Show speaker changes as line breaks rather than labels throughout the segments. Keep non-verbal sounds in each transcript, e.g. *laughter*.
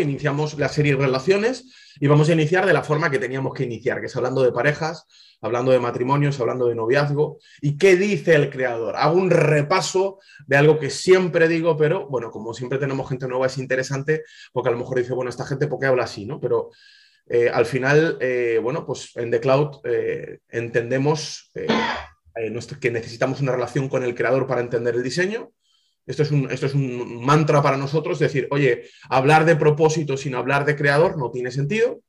iniciamos la serie relaciones y vamos a iniciar de la forma que teníamos que iniciar, que es hablando de parejas, hablando de matrimonios, hablando de noviazgo. ¿Y qué dice el creador? Hago un repaso de algo que siempre digo, pero bueno, como siempre tenemos gente nueva, es interesante porque a lo mejor dice, bueno, esta gente, ¿por qué habla así? ¿no? Pero eh, al final, eh, bueno, pues en The Cloud eh, entendemos que necesitamos una relación con el creador para entender el diseño. Esto es, un, esto es un mantra para nosotros, decir, oye, hablar de propósito sin hablar de creador no tiene sentido,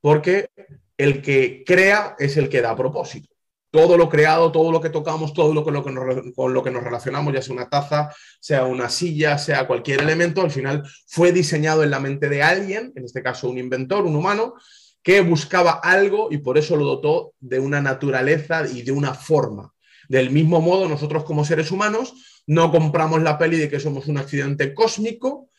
porque el que crea es el que da propósito. Todo lo creado, todo lo que tocamos, todo lo, que, lo que con lo que nos relacionamos, ya sea una taza, sea una silla, sea cualquier elemento, al final fue diseñado en la mente de alguien, en este caso un inventor, un humano, que buscaba algo y por eso lo dotó de una naturaleza y de una forma. Del mismo modo, nosotros como seres humanos no compramos la peli de que somos un accidente cósmico,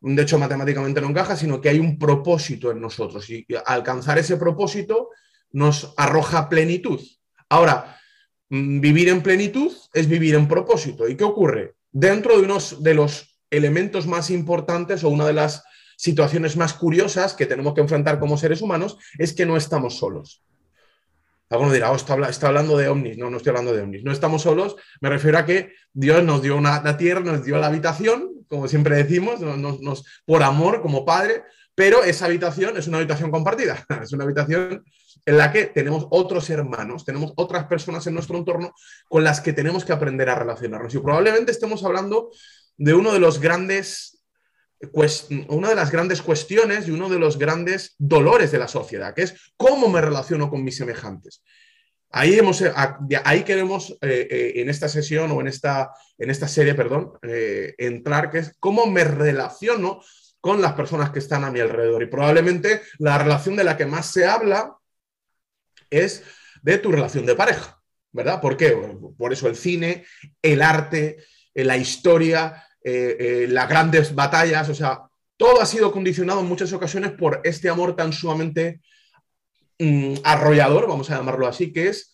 de hecho matemáticamente no encaja, sino que hay un propósito en nosotros y alcanzar ese propósito nos arroja plenitud. Ahora, mm, vivir en plenitud es vivir en propósito. ¿Y qué ocurre? Dentro de uno de los elementos más importantes o una de las situaciones más curiosas que tenemos que enfrentar como seres humanos es que no estamos solos. Alguno dirá, oh, está, hablando de ovnis. No, no estoy hablando de ovnis. No estamos solos. Me refiero a que Dios nos dio una, la tierra, nos dio la habitación, como siempre decimos, por amor, como padre, pero esa habitación es una habitación compartida. *laughs* Es una habitación en la que tenemos otros hermanos, tenemos otras personas en nuestro entorno con las que tenemos que aprender a relacionarnos. Y probablemente estemos hablando de uno de los grandes una de las grandes cuestiones y uno de los grandes dolores de la sociedad, que es cómo me relaciono con mis semejantes. Ahí, eh, queremos, eh, eh, en esta sesión o en esta, en esta serie, perdón, entrar, que es cómo me relaciono con las personas que están a mi alrededor. Y probablemente la relación de la que más se habla es de tu relación de pareja, ¿verdad? ¿Por qué? Por eso el cine, el arte, la historia, eh, eh, las grandes batallas, o sea, todo ha sido condicionado en muchas ocasiones por este amor tan sumamente mm, arrollador, vamos a llamarlo así, que es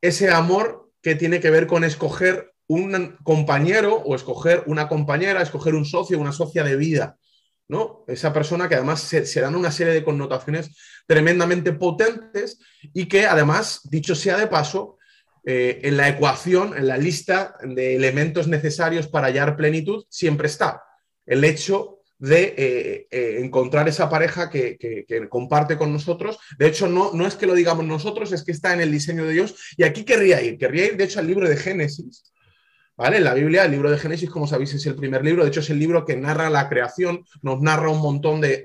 ese amor que tiene que ver con escoger un compañero o escoger una compañera, escoger un socio, una socia de vida, ¿no? Esa persona que además se, dan una serie de connotaciones tremendamente potentes y que además, dicho sea de paso, eh, en la ecuación, en la lista de elementos necesarios para hallar plenitud, siempre está el hecho de eh, eh, encontrar esa pareja que, comparte con nosotros. De hecho, no, no es que lo digamos nosotros, es que está en el diseño de Dios. Y aquí querría ir, querría ir, de hecho, al libro de Génesis. ¿Vale? La Biblia, el libro de Génesis, como sabéis, es el primer libro. De hecho, es el libro que narra la creación, nos narra un montón de,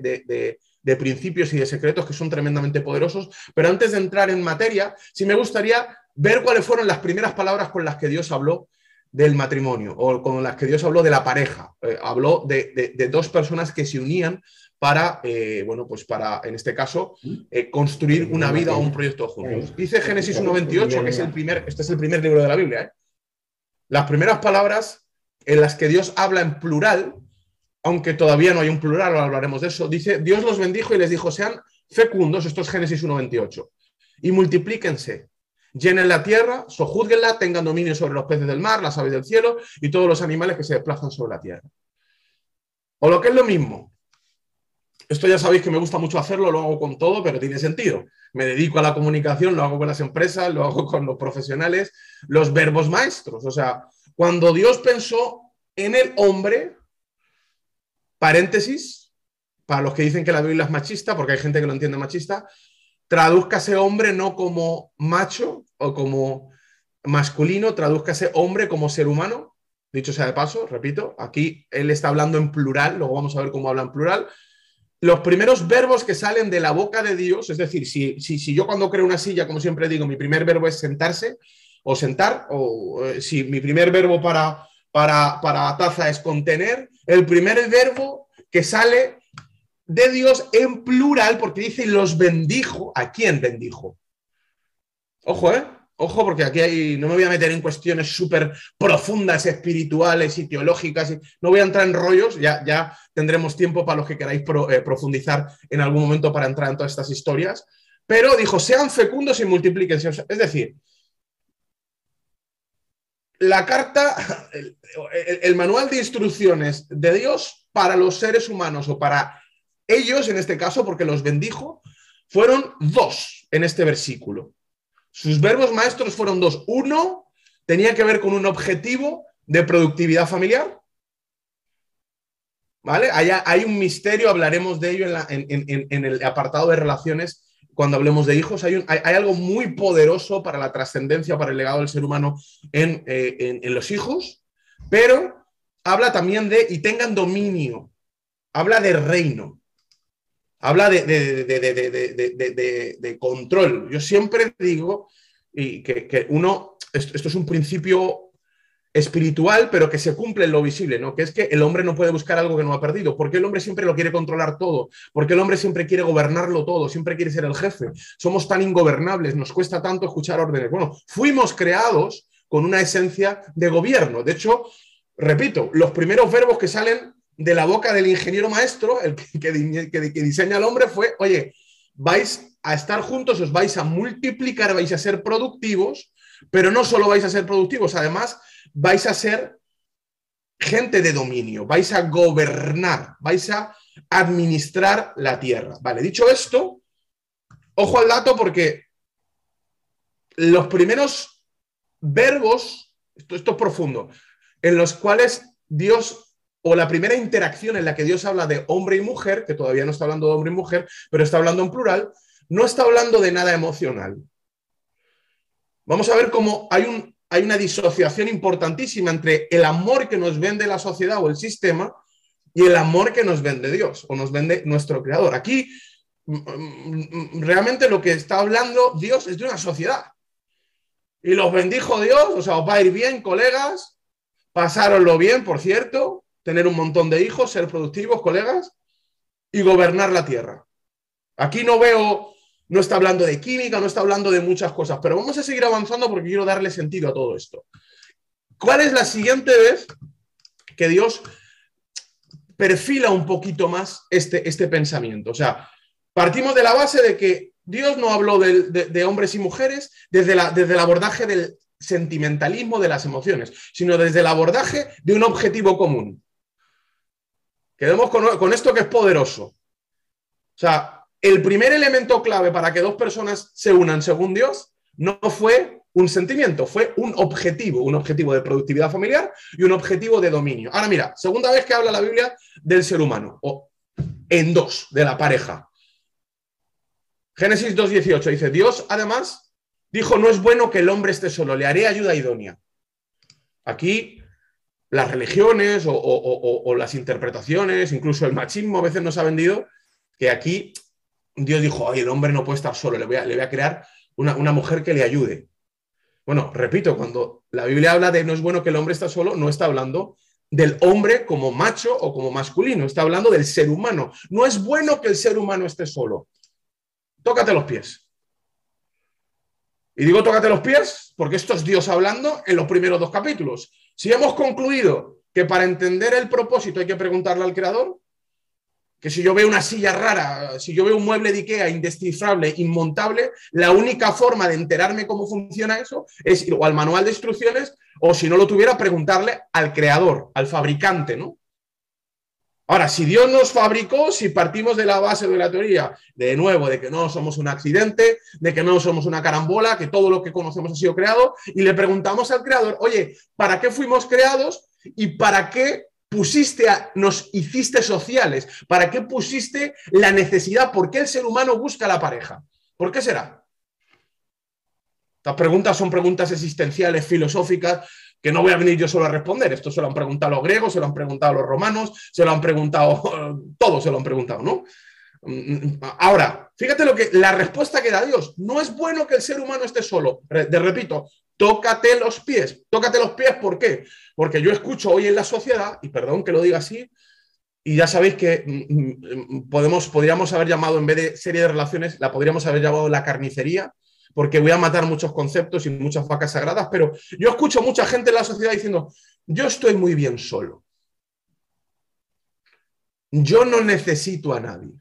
de principios y de secretos que son tremendamente poderosos. Pero antes de entrar en materia, sí me gustaría ver cuáles fueron las primeras palabras con las que Dios habló del matrimonio o con las que Dios habló de la pareja. Eh, habló de, dos personas que se unían para, eh, bueno, pues para, en este caso, eh, construir una vida o un proyecto juntos. Dice Génesis 1.28, que es el primer, este es el primer libro de la Biblia. Las primeras palabras en las que Dios habla en plural, aunque todavía no hay un plural, hablaremos de eso, dice, Dios los bendijo y les dijo, sean fecundos, esto es Génesis 1.28, y multiplíquense llenen la tierra, sojúzguenla, tengan dominio sobre los peces del mar, las aves del cielo y todos los animales que se desplazan sobre la tierra. O lo que es lo mismo. Esto ya sabéis que me gusta mucho hacerlo, lo hago con todo, pero tiene sentido. Me dedico a la comunicación, lo hago con las empresas, lo hago con los profesionales, los verbos maestros. O sea, cuando Dios pensó en el hombre, paréntesis, para los que dicen que la Biblia es machista, porque hay gente que lo entiende machista, ese hombre no como macho o como masculino, ese hombre como ser humano. Dicho sea de paso, repito, aquí él está hablando en plural, luego vamos a ver cómo habla en plural. Los primeros verbos que salen de la boca de Dios, es decir, si, si, yo cuando creo una silla, como siempre digo, mi primer verbo es sentarse o sentar, o eh, si mi primer verbo para, para, para taza es contener, el primer verbo que sale de Dios en plural, porque dice los bendijo. ¿A quién bendijo? Ojo, ¿eh? Ojo, porque aquí hay, no me voy a meter en cuestiones súper profundas, espirituales y teológicas. no voy a entrar en rollos, ya, ya tendremos tiempo para los que queráis eh, profundizar en algún momento para entrar en todas estas historias. Pero dijo, sean fecundos y multiplíquense. Es decir, la carta, *laughs* el manual de instrucciones de Dios para los seres humanos o para ellos, en este caso, porque los bendijo, fueron dos en este versículo. Sus verbos maestros fueron dos. Uno tenía que ver con un objetivo de productividad familiar. ¿Vale? Hay, un misterio, hablaremos de ello en, el apartado de relaciones cuando hablemos de hijos. Hay, algo muy poderoso para la trascendencia, para el legado del ser humano en, eh, los hijos, pero habla también de y tengan dominio, habla de reino, habla de, de control. Yo siempre digo y que, uno, esto, es un principio espiritual, pero que se cumple en lo visible, ¿no? Que es que el hombre no puede buscar algo que no ha perdido. porque el hombre siempre lo quiere controlar todo? porque el hombre siempre quiere gobernarlo todo? Siempre quiere ser el jefe. Somos tan ingobernables, nos cuesta tanto escuchar órdenes. Bueno, fuimos creados con una esencia de gobierno. De hecho, repito, los primeros verbos que salen de la boca del ingeniero maestro, el que, que diseña al hombre, fue, oye, vais a estar juntos, os vais a multiplicar, vais a ser productivos, pero no solo vais a ser productivos, además vais a ser gente de dominio, vais a gobernar, vais a administrar la tierra. Vale, dicho esto, ojo al dato porque los primeros verbos, esto, esto es profundo, en los cuales Dios o la primera interacción en la que Dios habla de hombre y mujer, que todavía no está hablando de hombre y mujer, pero está hablando en plural, no está hablando de nada emocional. Vamos a ver cómo hay, un, hay una disociación importantísima entre el amor que nos vende la sociedad o el sistema y el amor que nos vende Dios o nos vende nuestro creador. Aquí mm, mm, realmente lo que está hablando Dios es de una sociedad. Y los bendijo Dios, o sea, os va a ir bien, colegas, pasároslo bien, por cierto, tener un montón de hijos, ser productivos, colegas, y gobernar la tierra. Aquí no veo no está hablando de química, no está hablando de muchas cosas, pero vamos a seguir avanzando porque quiero darle sentido a todo esto. ¿Cuál es la siguiente vez que Dios perfila un poquito más este, este pensamiento? O sea, partimos de la base de que Dios no habló de, hombres y mujeres desde, la, desde el abordaje del sentimentalismo de las emociones, sino desde el abordaje de un objetivo común. Quedemos con, esto que es poderoso. O sea, el primer elemento clave para que dos personas se unan según Dios no fue un sentimiento, fue un objetivo, un objetivo de productividad familiar y un objetivo de dominio. Ahora mira, segunda vez que habla la Biblia del ser humano, o en dos, de la pareja. Génesis 2.18 dice, Dios además dijo, no es bueno que el hombre esté solo, le haré ayuda idónea. Aquí las religiones o, las interpretaciones, incluso el machismo a veces nos ha vendido que aquí Dios dijo, el hombre no puede estar solo, le voy a, le voy a crear una, mujer que le ayude. Bueno, repito, cuando la Biblia habla de no es bueno que el hombre está solo, no está hablando del hombre como macho o como masculino, está hablando del ser humano. No es bueno que el ser humano esté solo. Tócate los pies. Y digo tócate los pies porque esto es Dios hablando en los primeros dos capítulos. Si hemos concluido que para entender el propósito hay que preguntarle al Creador, que si yo veo una silla rara, si yo veo un mueble de Ikea indescifrable, inmontable, la única forma de enterarme cómo funciona eso es ir o al manual de instrucciones o si no lo tuviera, preguntarle al creador, al fabricante, ¿no? Ahora, si Dios nos fabricó, si partimos de la base de la teoría, de nuevo, de que no somos un accidente, de que no somos una carambola, que todo lo que conocemos ha sido creado, y le preguntamos al creador, oye, ¿para qué fuimos creados y para qué pusiste, nos hiciste sociales? ¿Para qué pusiste la necesidad? ¿Por qué el ser humano busca la pareja? ¿Por qué será? Estas preguntas son preguntas existenciales, filosóficas, que no voy a venir yo solo a responder. Esto se lo han preguntado los griegos, se lo han preguntado los romanos, se lo han preguntado, *laughs* todos se lo han preguntado, ¿no? Ahora, fíjate lo que la respuesta que da Dios. No es bueno que el ser humano esté solo. De repito, tócate los pies. Tócate los pies, ¿por qué? Porque yo escucho hoy en la sociedad, y perdón que lo diga así, y ya sabéis que mm, mm, podemos, podríamos haber llamado, en vez de serie de relaciones, la podríamos haber llamado la carnicería, porque voy a matar muchos conceptos y muchas vacas sagradas, pero yo escucho mucha gente en la sociedad diciendo, yo estoy muy bien solo. Yo no necesito a nadie.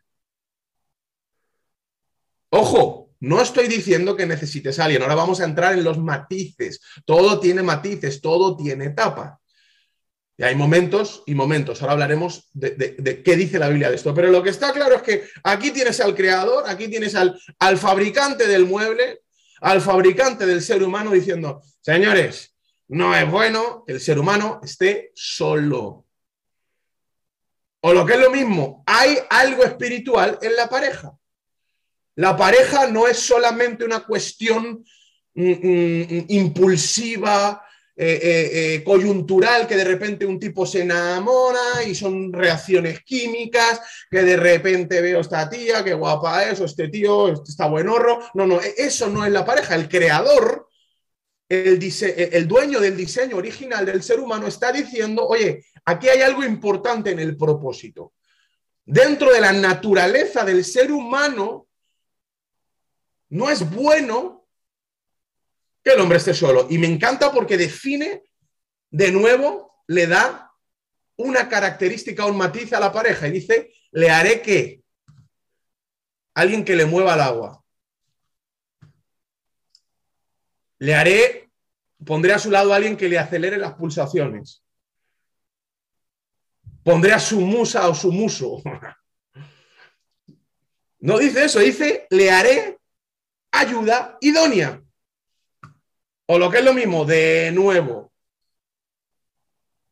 Ojo, no estoy diciendo que necesites a alguien. Ahora vamos a entrar en los matices. Todo tiene matices, todo tiene etapa. Y hay momentos y momentos. Ahora hablaremos de, qué dice la Biblia de esto. Pero lo que está claro es que aquí tienes al creador, aquí tienes al, fabricante del mueble, al fabricante del ser humano diciendo, señores, no es bueno que el ser humano esté solo. O lo que es lo mismo, hay algo espiritual en la pareja. La pareja no es solamente una cuestión mm, mm, impulsiva, eh, eh, eh, coyuntural, que de repente un tipo se enamora y son reacciones químicas, que de repente veo esta tía, qué guapa es, o este tío, este está buenorro. No, no, e, eso no es la pareja. El creador, el, el dueño del diseño original del ser humano está diciendo, oye, aquí hay algo importante en el propósito. Dentro de la naturaleza del ser humano, no es bueno que el hombre esté solo. Y me encanta porque define, de nuevo, le da una característica, un matiz a la pareja y dice, le haré que alguien que le mueva el agua. Le haré, pondré a su lado a alguien que le acelere las pulsaciones. Pondré a su musa o su muso. *laughs* No dice eso, dice, le haré ayuda idónea. O lo que es lo mismo, de nuevo.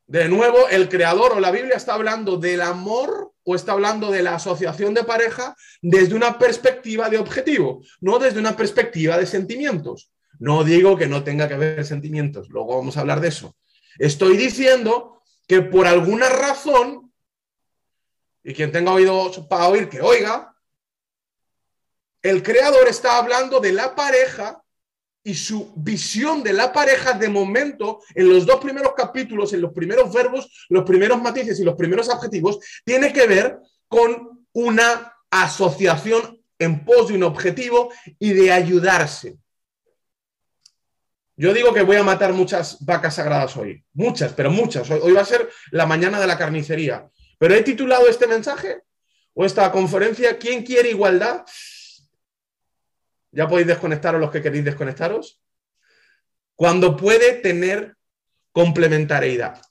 De nuevo, el creador o la Biblia está hablando del amor o está hablando de la asociación de pareja desde una perspectiva de objetivo, no desde una perspectiva de sentimientos. No digo que no tenga que haber sentimientos, luego vamos a hablar de eso. Estoy diciendo que por alguna razón, y quien tenga oído para oír, que oiga, el creador está hablando de la pareja y su visión de la pareja de momento, en los dos primeros capítulos, en los primeros verbos, los primeros matices y los primeros adjetivos, tiene que ver con una asociación en pos de un objetivo y de ayudarse. Yo digo que voy a matar muchas vacas sagradas hoy, muchas, pero muchas. Hoy, va a ser la mañana de la carnicería. Pero he titulado este mensaje o esta conferencia, ¿quién quiere igualdad? Ya podéis desconectaros los que queréis desconectaros, cuando puede tener complementariedad.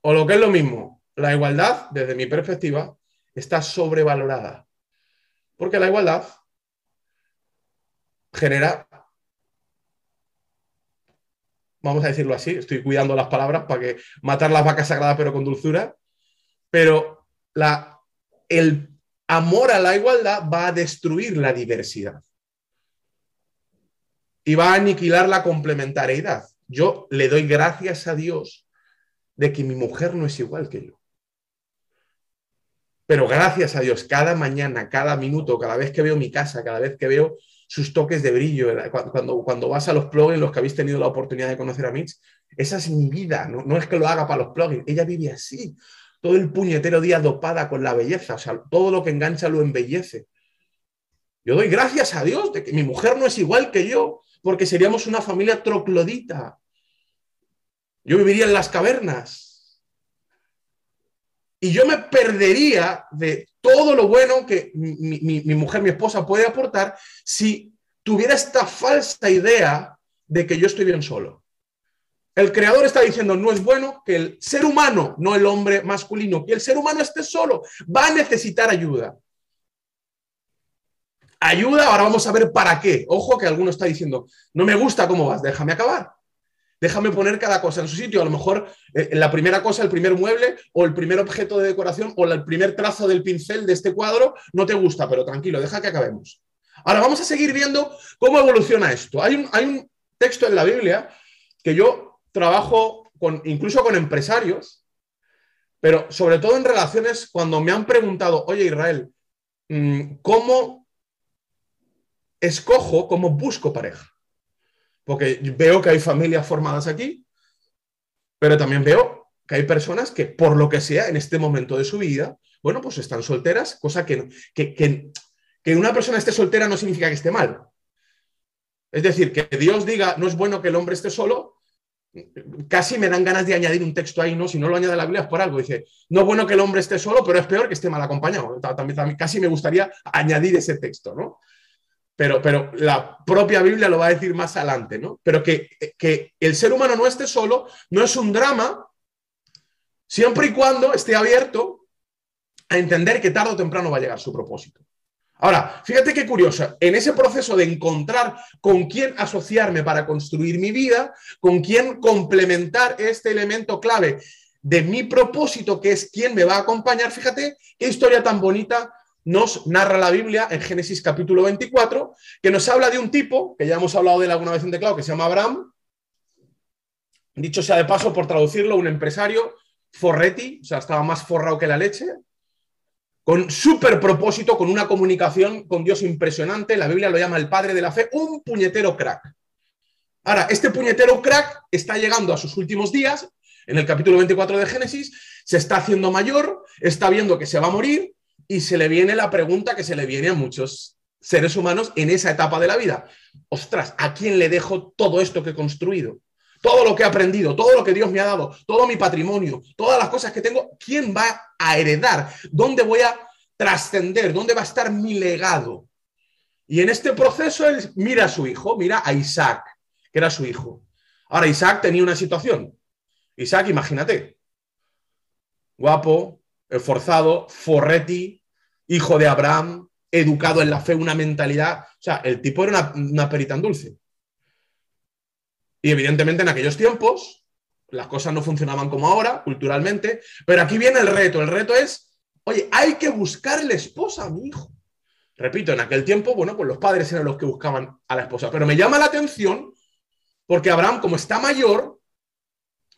O lo que es lo mismo, la igualdad, desde mi perspectiva, está sobrevalorada. Porque la igualdad genera, vamos a decirlo así, estoy cuidando las palabras para que matar las vacas sagradas pero con dulzura, pero la, el amor a la igualdad va a destruir la diversidad y va a aniquilar la complementariedad. Yo le doy gracias a Dios de que mi mujer no es igual que yo. Pero gracias a Dios, cada mañana, cada minuto, cada vez que veo mi casa, cada vez que veo sus toques de brillo, cuando, cuando vas a los plugins, los que habéis tenido la oportunidad de conocer a Mitch, esa es mi vida, no, no es que lo haga para los plugins, ella vive así todo el puñetero día dopada con la belleza, o sea, todo lo que engancha lo embellece. Yo doy gracias a Dios de que mi mujer no es igual que yo, porque seríamos una familia troclodita. Yo viviría en las cavernas. Y yo me perdería de todo lo bueno que mi, mi mujer, mi esposa puede aportar si tuviera esta falsa idea de que yo estoy bien solo. El creador está diciendo, no es bueno que el ser humano, no el hombre masculino, que el ser humano esté solo, va a necesitar ayuda. Ayuda, ahora vamos a ver para qué. Ojo que alguno está diciendo, no me gusta cómo vas, déjame acabar. Déjame poner cada cosa en su sitio. A lo mejor eh, la primera cosa, el primer mueble o el primer objeto de decoración o el primer trazo del pincel de este cuadro no te gusta, pero tranquilo, deja que acabemos. Ahora vamos a seguir viendo cómo evoluciona esto. Hay un, hay un texto en la Biblia que yo trabajo incluso con empresarios, pero sobre todo en relaciones cuando me han preguntado, oye Israel, mm, ¿cómo escojo, cómo busco pareja? Porque veo que hay familias formadas aquí, pero también veo que hay personas que por lo que sea en este momento de su vida, bueno, pues están solteras, cosa que, que, que, que una persona esté soltera no significa que esté mal. Es decir, que Dios diga, no es bueno que el hombre esté solo, casi me dan ganas de añadir un texto ahí, ¿no? Si no lo añade la Biblia es por algo. Dice, no es bueno que el hombre esté solo, pero es peor que esté mal acompañado. También, casi me gustaría añadir ese texto, ¿no? pero, pero la propia Biblia lo va a decir más adelante, ¿no? Pero que, que el ser humano no esté solo no es un drama, siempre y cuando esté abierto a entender que tarde o temprano va a llegar su propósito. Ahora, fíjate qué curioso, en ese proceso de encontrar con quién asociarme para construir mi vida, con quién complementar este elemento clave de mi propósito, que es quién me va a acompañar, fíjate qué historia tan bonita nos narra la Biblia en Génesis capítulo 24, que nos habla de un tipo, que ya hemos hablado de él alguna vez en teclado, que se llama Abraham, dicho sea de paso por traducirlo, un empresario, forretti, o sea, estaba más forrado que la leche, con súper propósito, con una comunicación con Dios impresionante. La Biblia lo llama el padre de la fe, un puñetero crack. Ahora, este puñetero crack está llegando a sus últimos días, en el capítulo 24 de Génesis, se está haciendo mayor, está viendo que se va a morir y se le viene la pregunta que se le viene a muchos seres humanos en esa etapa de la vida. Ostras, ¿a quién le dejo todo esto que he construido? todo lo que he aprendido, todo lo que Dios me ha dado, todo mi patrimonio, todas las cosas que tengo, ¿quién va a heredar? ¿Dónde voy a trascender? ¿Dónde va a estar mi legado? Y en este proceso él mira a su hijo, mira a Isaac, que era su hijo. Ahora, Isaac tenía una situación. Isaac, imagínate, guapo, esforzado, forreti, hijo de Abraham, educado en la fe, una mentalidad. O sea, el tipo era una, una perita dulce. Y evidentemente en aquellos tiempos las cosas no funcionaban como ahora, culturalmente, pero aquí viene el reto. El reto es, oye, hay que buscarle esposa a mi hijo. Repito, en aquel tiempo, bueno, pues los padres eran los que buscaban a la esposa. Pero me llama la atención porque Abraham, como está mayor,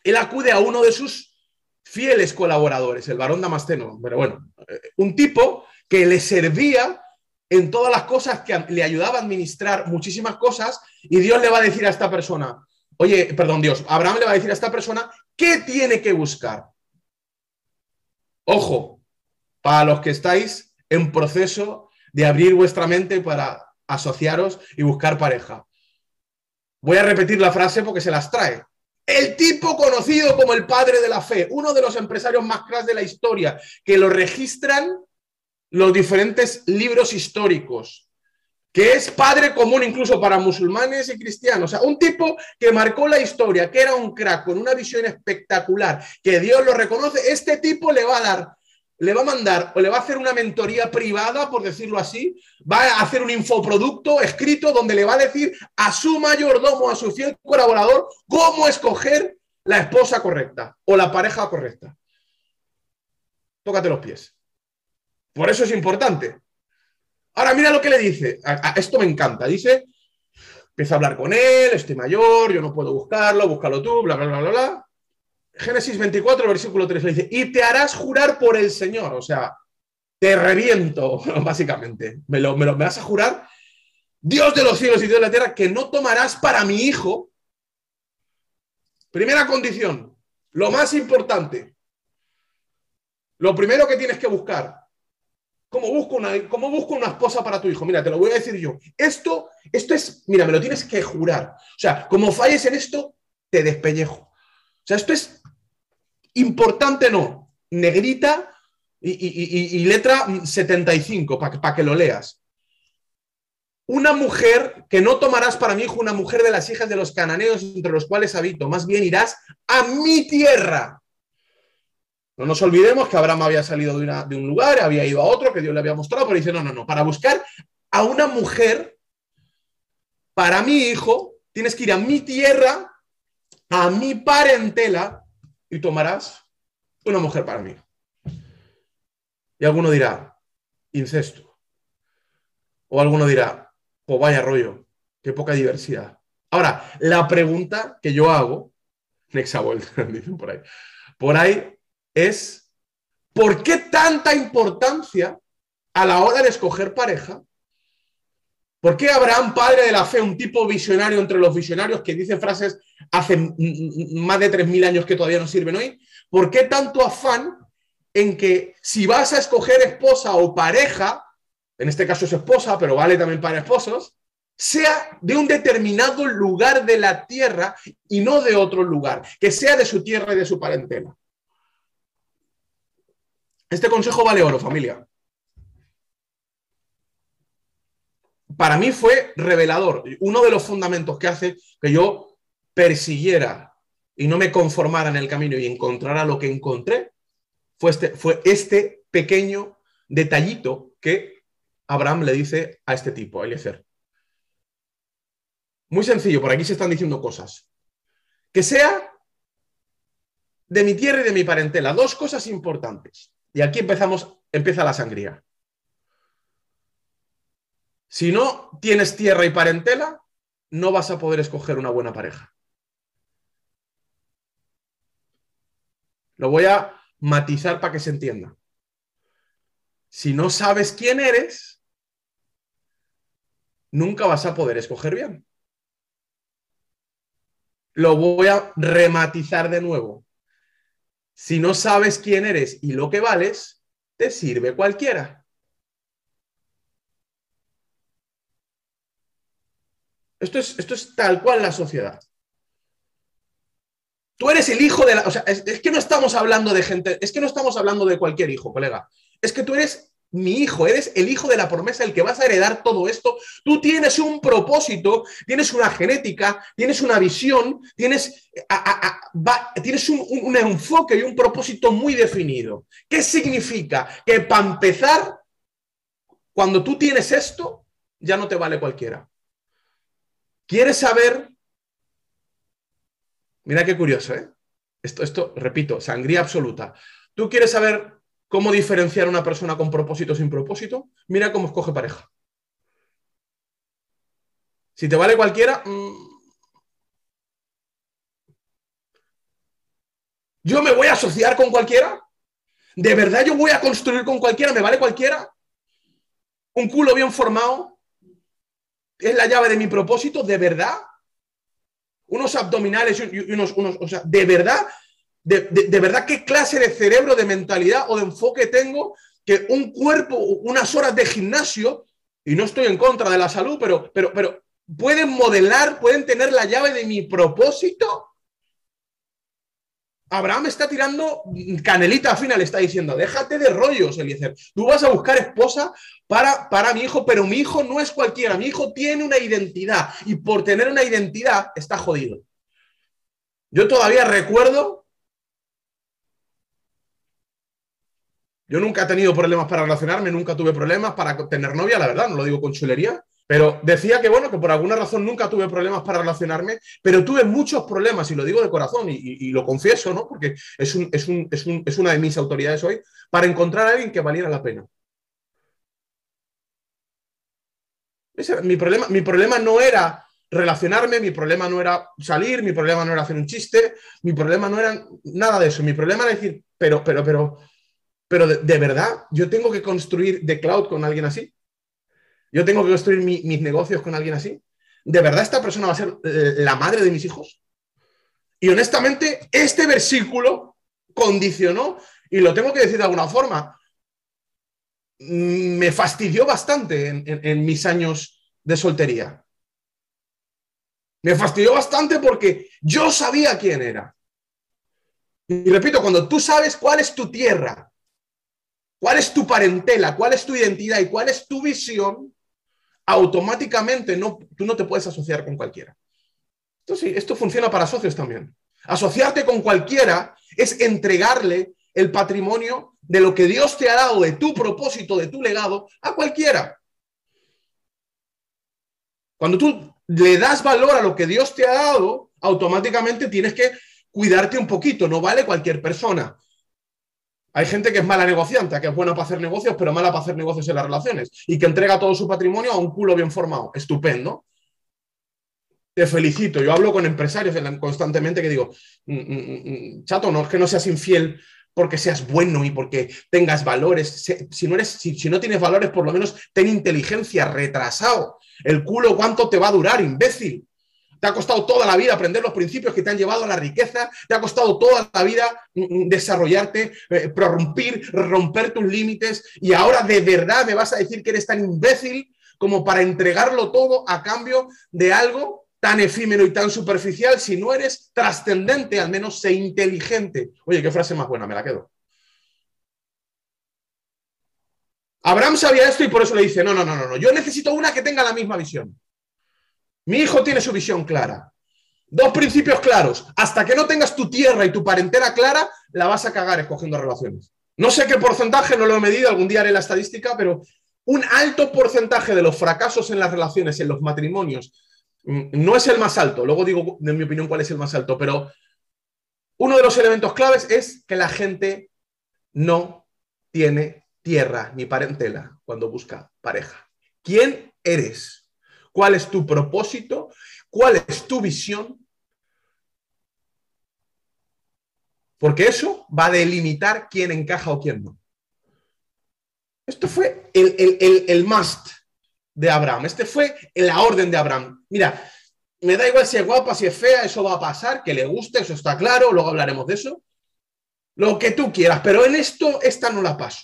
él acude a uno de sus fieles colaboradores, el varón Damasteno. Pero bueno, eh, un tipo que le servía en todas las cosas que le ayudaba a administrar muchísimas cosas y Dios le va a decir a esta persona, Oye, perdón, Dios, Abraham le va a decir a esta persona qué tiene que buscar. Ojo, para los que estáis en proceso de abrir vuestra mente para asociaros y buscar pareja. Voy a repetir la frase porque se las trae. El tipo conocido como el padre de la fe, uno de los empresarios más clásicos de la historia, que lo registran los diferentes libros históricos, que es padre común incluso para musulmanes y cristianos. O sea, un tipo que marcó la historia, que era un crack con una visión espectacular, que Dios lo reconoce, este tipo le va a dar, le va a mandar o le va a hacer una mentoría privada, por decirlo así, va a hacer un infoproducto escrito donde le va a decir a su mayordomo, a su fiel colaborador, cómo escoger la esposa correcta o la pareja correcta. Tócate los pies. Por eso es importante. Ahora mira lo que le dice. Esto me encanta. Dice, empieza a hablar con él, estoy mayor, yo no puedo buscarlo, búscalo tú, bla, bla, bla, bla, bla. Génesis 24, versículo 3 le dice, y te harás jurar por el Señor. O sea, te reviento, *laughs* básicamente. Me, lo, me, lo, me vas a jurar, Dios de los cielos y Dios de la tierra, que no tomarás para mi hijo. Primera condición, lo más importante. Lo primero que tienes que buscar, ¿Cómo busco, una, busco una esposa para tu hijo? Mira, te lo voy a decir yo. Esto, esto es, mira, me lo tienes que jurar. O sea, como falles en esto, te despellejo. O sea, esto es importante, no. Negrita y, letra 75, para que lo leas. Una mujer que no tomarás para mi hijo una mujer de las hijas de los cananeos entre los cuales habito, más bien irás a mi tierra no nos olvidemos que Abraham había salido de, un lugar, había ido a otro, que Dios le había mostrado, pero dice, no, no, no, para buscar a una mujer para mi hijo, tienes que ir a mi tierra, a mi parentela, y tomarás una mujer para mí. Y alguno dirá, incesto. O alguno dirá, pues vaya rollo, qué poca diversidad. Ahora, la pregunta que yo hago, *laughs* dicen por ahí, por ahí es ¿por qué tanta importancia a la hora de escoger pareja? ¿Por qué Abraham, padre de la fe, un tipo visionario entre los visionarios que dice frases hace más de 3.000 años que todavía no sirven hoy? ¿Por qué tanto afán en que si vas a escoger esposa o pareja, en este caso es esposa, pero vale también para esposos, sea de un determinado lugar de la tierra y no de otro lugar, que sea de su tierra y de su parentela? Este consejo vale oro, familia. para mí fue revelador. Uno de los fundamentos que hace que yo persiguiera y no me conformara en el camino y encontrara lo que encontré fue este, fue este pequeño detallito que Abraham le dice a este tipo, a Eliezer. Muy sencillo, por aquí se están diciendo cosas. Que sea de mi tierra y de mi parentela. Dos cosas importantes. Y aquí empezamos, empieza la sangría. Si no tienes tierra y parentela, no vas a poder escoger una buena pareja. Lo voy a matizar para que se entienda. Si no sabes quién eres, nunca vas a poder escoger bien. Lo voy a rematizar de nuevo. Si no sabes quién eres y lo que vales, te sirve cualquiera. Esto es, esto es tal cual la sociedad. Tú eres el hijo de la... O sea, es, que no estamos hablando de gente, es que no estamos hablando de cualquier hijo, colega. Es que tú eres mi hijo, eres el hijo de la promesa, el que vas a heredar todo esto. Tú tienes un propósito, tienes una genética, tienes una visión, tienes, tienes un, enfoque y un propósito muy definido. ¿Qué significa? Que para empezar, cuando tú tienes esto, ya no te vale cualquiera. ¿Quieres saber Mira qué curioso, ¿eh? Esto, esto, repito, sangría absoluta. ¿Tú quieres saber cómo diferenciar a una persona con propósito sin propósito? Mira cómo escoge pareja. Si te vale cualquiera, mm, ¿yo me voy a asociar con cualquiera? ¿De verdad yo voy a construir con cualquiera? ¿Me vale cualquiera? ¿Un culo bien formado? ¿Es la llave de mi propósito? ¿De verdad? unos abdominales y unos, unos o sea, de verdad, de, verdad, ¿qué clase de cerebro, de mentalidad o de enfoque tengo que un cuerpo, unas horas de gimnasio, y no estoy en contra de la salud, pero, pero, pero pueden modelar, pueden tener la llave de mi propósito? Abraham está tirando canelita al final, está diciendo, déjate de rollos, Eliezer. Tú vas a buscar esposa para, para mi hijo, pero mi hijo no es cualquiera, mi hijo tiene una identidad y por tener una identidad está jodido. Yo todavía recuerdo, yo nunca he tenido problemas para relacionarme, nunca tuve problemas para tener novia, la verdad, no lo digo con chulería, pero decía que, bueno, que por alguna razón nunca tuve problemas para relacionarme, pero tuve muchos problemas, y lo digo de corazón, y, lo confieso, ¿no? Porque es, es, una de mis autoridades hoy, para encontrar a alguien que valiera la pena. mi, problema, mi problema no era relacionarme, mi problema no era salir, mi problema no era hacer un chiste, mi problema no era nada de eso. Mi problema era decir, pero, pero, pero, pero de verdad, yo tengo que construir The Cloud con alguien así. Yo tengo que construir mis negocios con alguien así. ¿De verdad esta persona va a ser eh, la madre de mis hijos? Y honestamente, este versículo condicionó, y lo tengo que decir de alguna forma, mm, me fastidió bastante en, mis años de soltería. Me fastidió bastante porque yo sabía quién era. Y repito, cuando tú sabes cuál es tu tierra, cuál es tu parentela, cuál es tu identidad y cuál es tu visión, automáticamente no, tú no te puedes asociar con cualquiera. Entonces, esto funciona para socios también. Asociarte con cualquiera es entregarle el patrimonio de lo que Dios te ha dado, de tu propósito, de tu legado, a cualquiera. Cuando tú le das valor a lo que Dios te ha dado, automáticamente tienes que cuidarte un poquito, no vale cualquier persona. Hay gente que es mala negociante, que es buena para hacer negocios, pero mala para hacer negocios en las relaciones y que entrega todo su patrimonio a un culo bien formado. Estupendo. Te felicito. Yo hablo con empresarios constantemente que digo, mm, mm, mm, chato, no es que no seas infiel porque seas bueno y porque tengas valores. Si no, eres, si no tienes valores, por lo menos ten inteligencia, retrasado. El culo, ¿cuánto te va a durar, imbécil? Te ha costado toda la vida aprender los principios que te han llevado a la riqueza, te ha costado toda la vida mm, mm, desarrollarte, eh, prorrumpir, romper tus límites y ahora de verdad me vas a decir que eres tan imbécil como para entregarlo todo a cambio de algo tan efímero y tan superficial. Si no eres trascendente, al menos sé inteligente. Oye, qué frase más buena, me la quedo. Abraham sabía esto y por eso le dice, no, no, no, no, no, yo necesito una que tenga la misma visión. Mi hijo tiene su visión clara. Dos principios claros. Hasta que no tengas tu tierra y tu parentela clara, la vas a cagar escogiendo relaciones. No sé qué porcentaje, no lo he medido, algún día haré la estadística, pero un alto porcentaje de los fracasos en las relaciones, en los matrimonios, mm, no es el más alto. Luego digo, en mi opinión, cuál es el más alto, pero uno de los elementos claves es que la gente no tiene tierra ni parentela cuando busca pareja. ¿Quién eres? ¿Cuál es tu propósito? ¿Cuál es tu visión? Porque eso va a delimitar quién encaja o quién no. Esto fue el, el, el, must de Abraham. Este fue la orden de Abraham. Mira, me da igual si es guapa, si es fea, eso va a pasar, que le guste, eso está claro, luego hablaremos de eso. Lo que tú quieras, pero en esto, esta no la paso.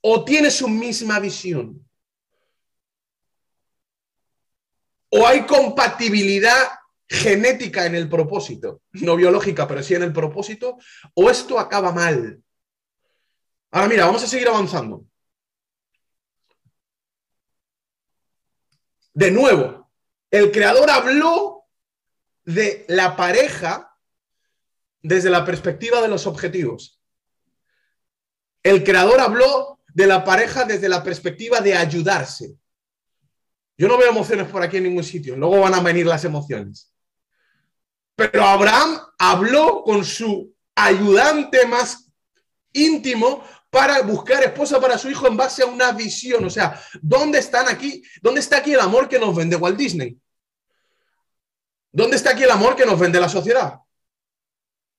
O tiene su misma visión. O hay compatibilidad genética en el propósito, no biológica, pero sí en el propósito, o esto acaba mal. Ahora mira, vamos a seguir avanzando. De nuevo, el creador habló de la pareja desde la perspectiva de los objetivos. El creador habló de la pareja desde la perspectiva de ayudarse. Yo no veo emociones por aquí en ningún sitio, luego van a venir las emociones. Pero Abraham habló con su ayudante más íntimo para buscar esposa para su hijo en base a una visión. O sea, ¿dónde están aquí? ¿Dónde está aquí el amor que nos vende Walt Disney? ¿Dónde está aquí el amor que nos vende la sociedad?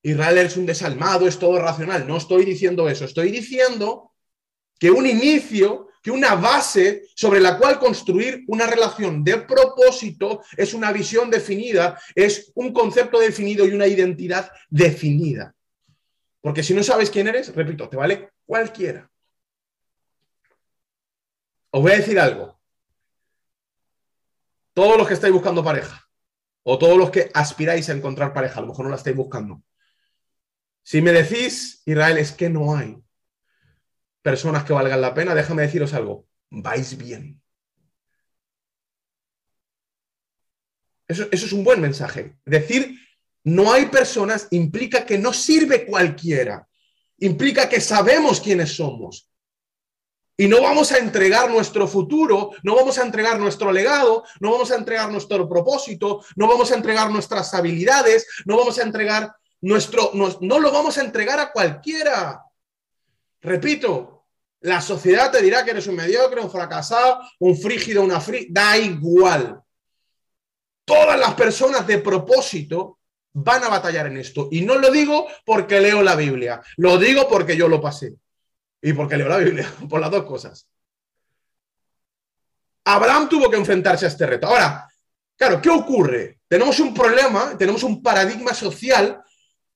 Israel es un desalmado, es todo racional. No estoy diciendo eso. Estoy diciendo que un inicio, que una base sobre la cual construir una relación de propósito es una visión definida, es un concepto definido y una identidad definida. Porque si no sabes quién eres, repito, te vale cualquiera. Os voy a decir algo. Todos los que estáis buscando pareja, o todos los que aspiráis a encontrar pareja, a lo mejor no la estáis buscando. Si me decís, Israel, es que no hay personas que valgan la pena, déjame deciros algo, vais bien. Eso, es un buen mensaje. Decir, no hay personas implica que no sirve cualquiera implica que sabemos quiénes somos. Y no vamos a entregar nuestro futuro, no vamos a entregar nuestro legado, no vamos a entregar nuestro propósito, no vamos a entregar nuestras habilidades, no vamos a entregar nuestro, no, lo vamos a entregar a cualquiera. Repito, la sociedad te dirá que eres un mediocre, un fracasado, un frígido, una frí, da igual. Todas las personas de propósito van a batallar en esto. Y no lo digo porque leo la Biblia, lo digo porque yo lo pasé. Y porque leo la Biblia, *laughs* por las dos cosas. Abraham tuvo que enfrentarse a este reto. Ahora, claro, ¿qué ocurre? Tenemos un problema, tenemos un paradigma social,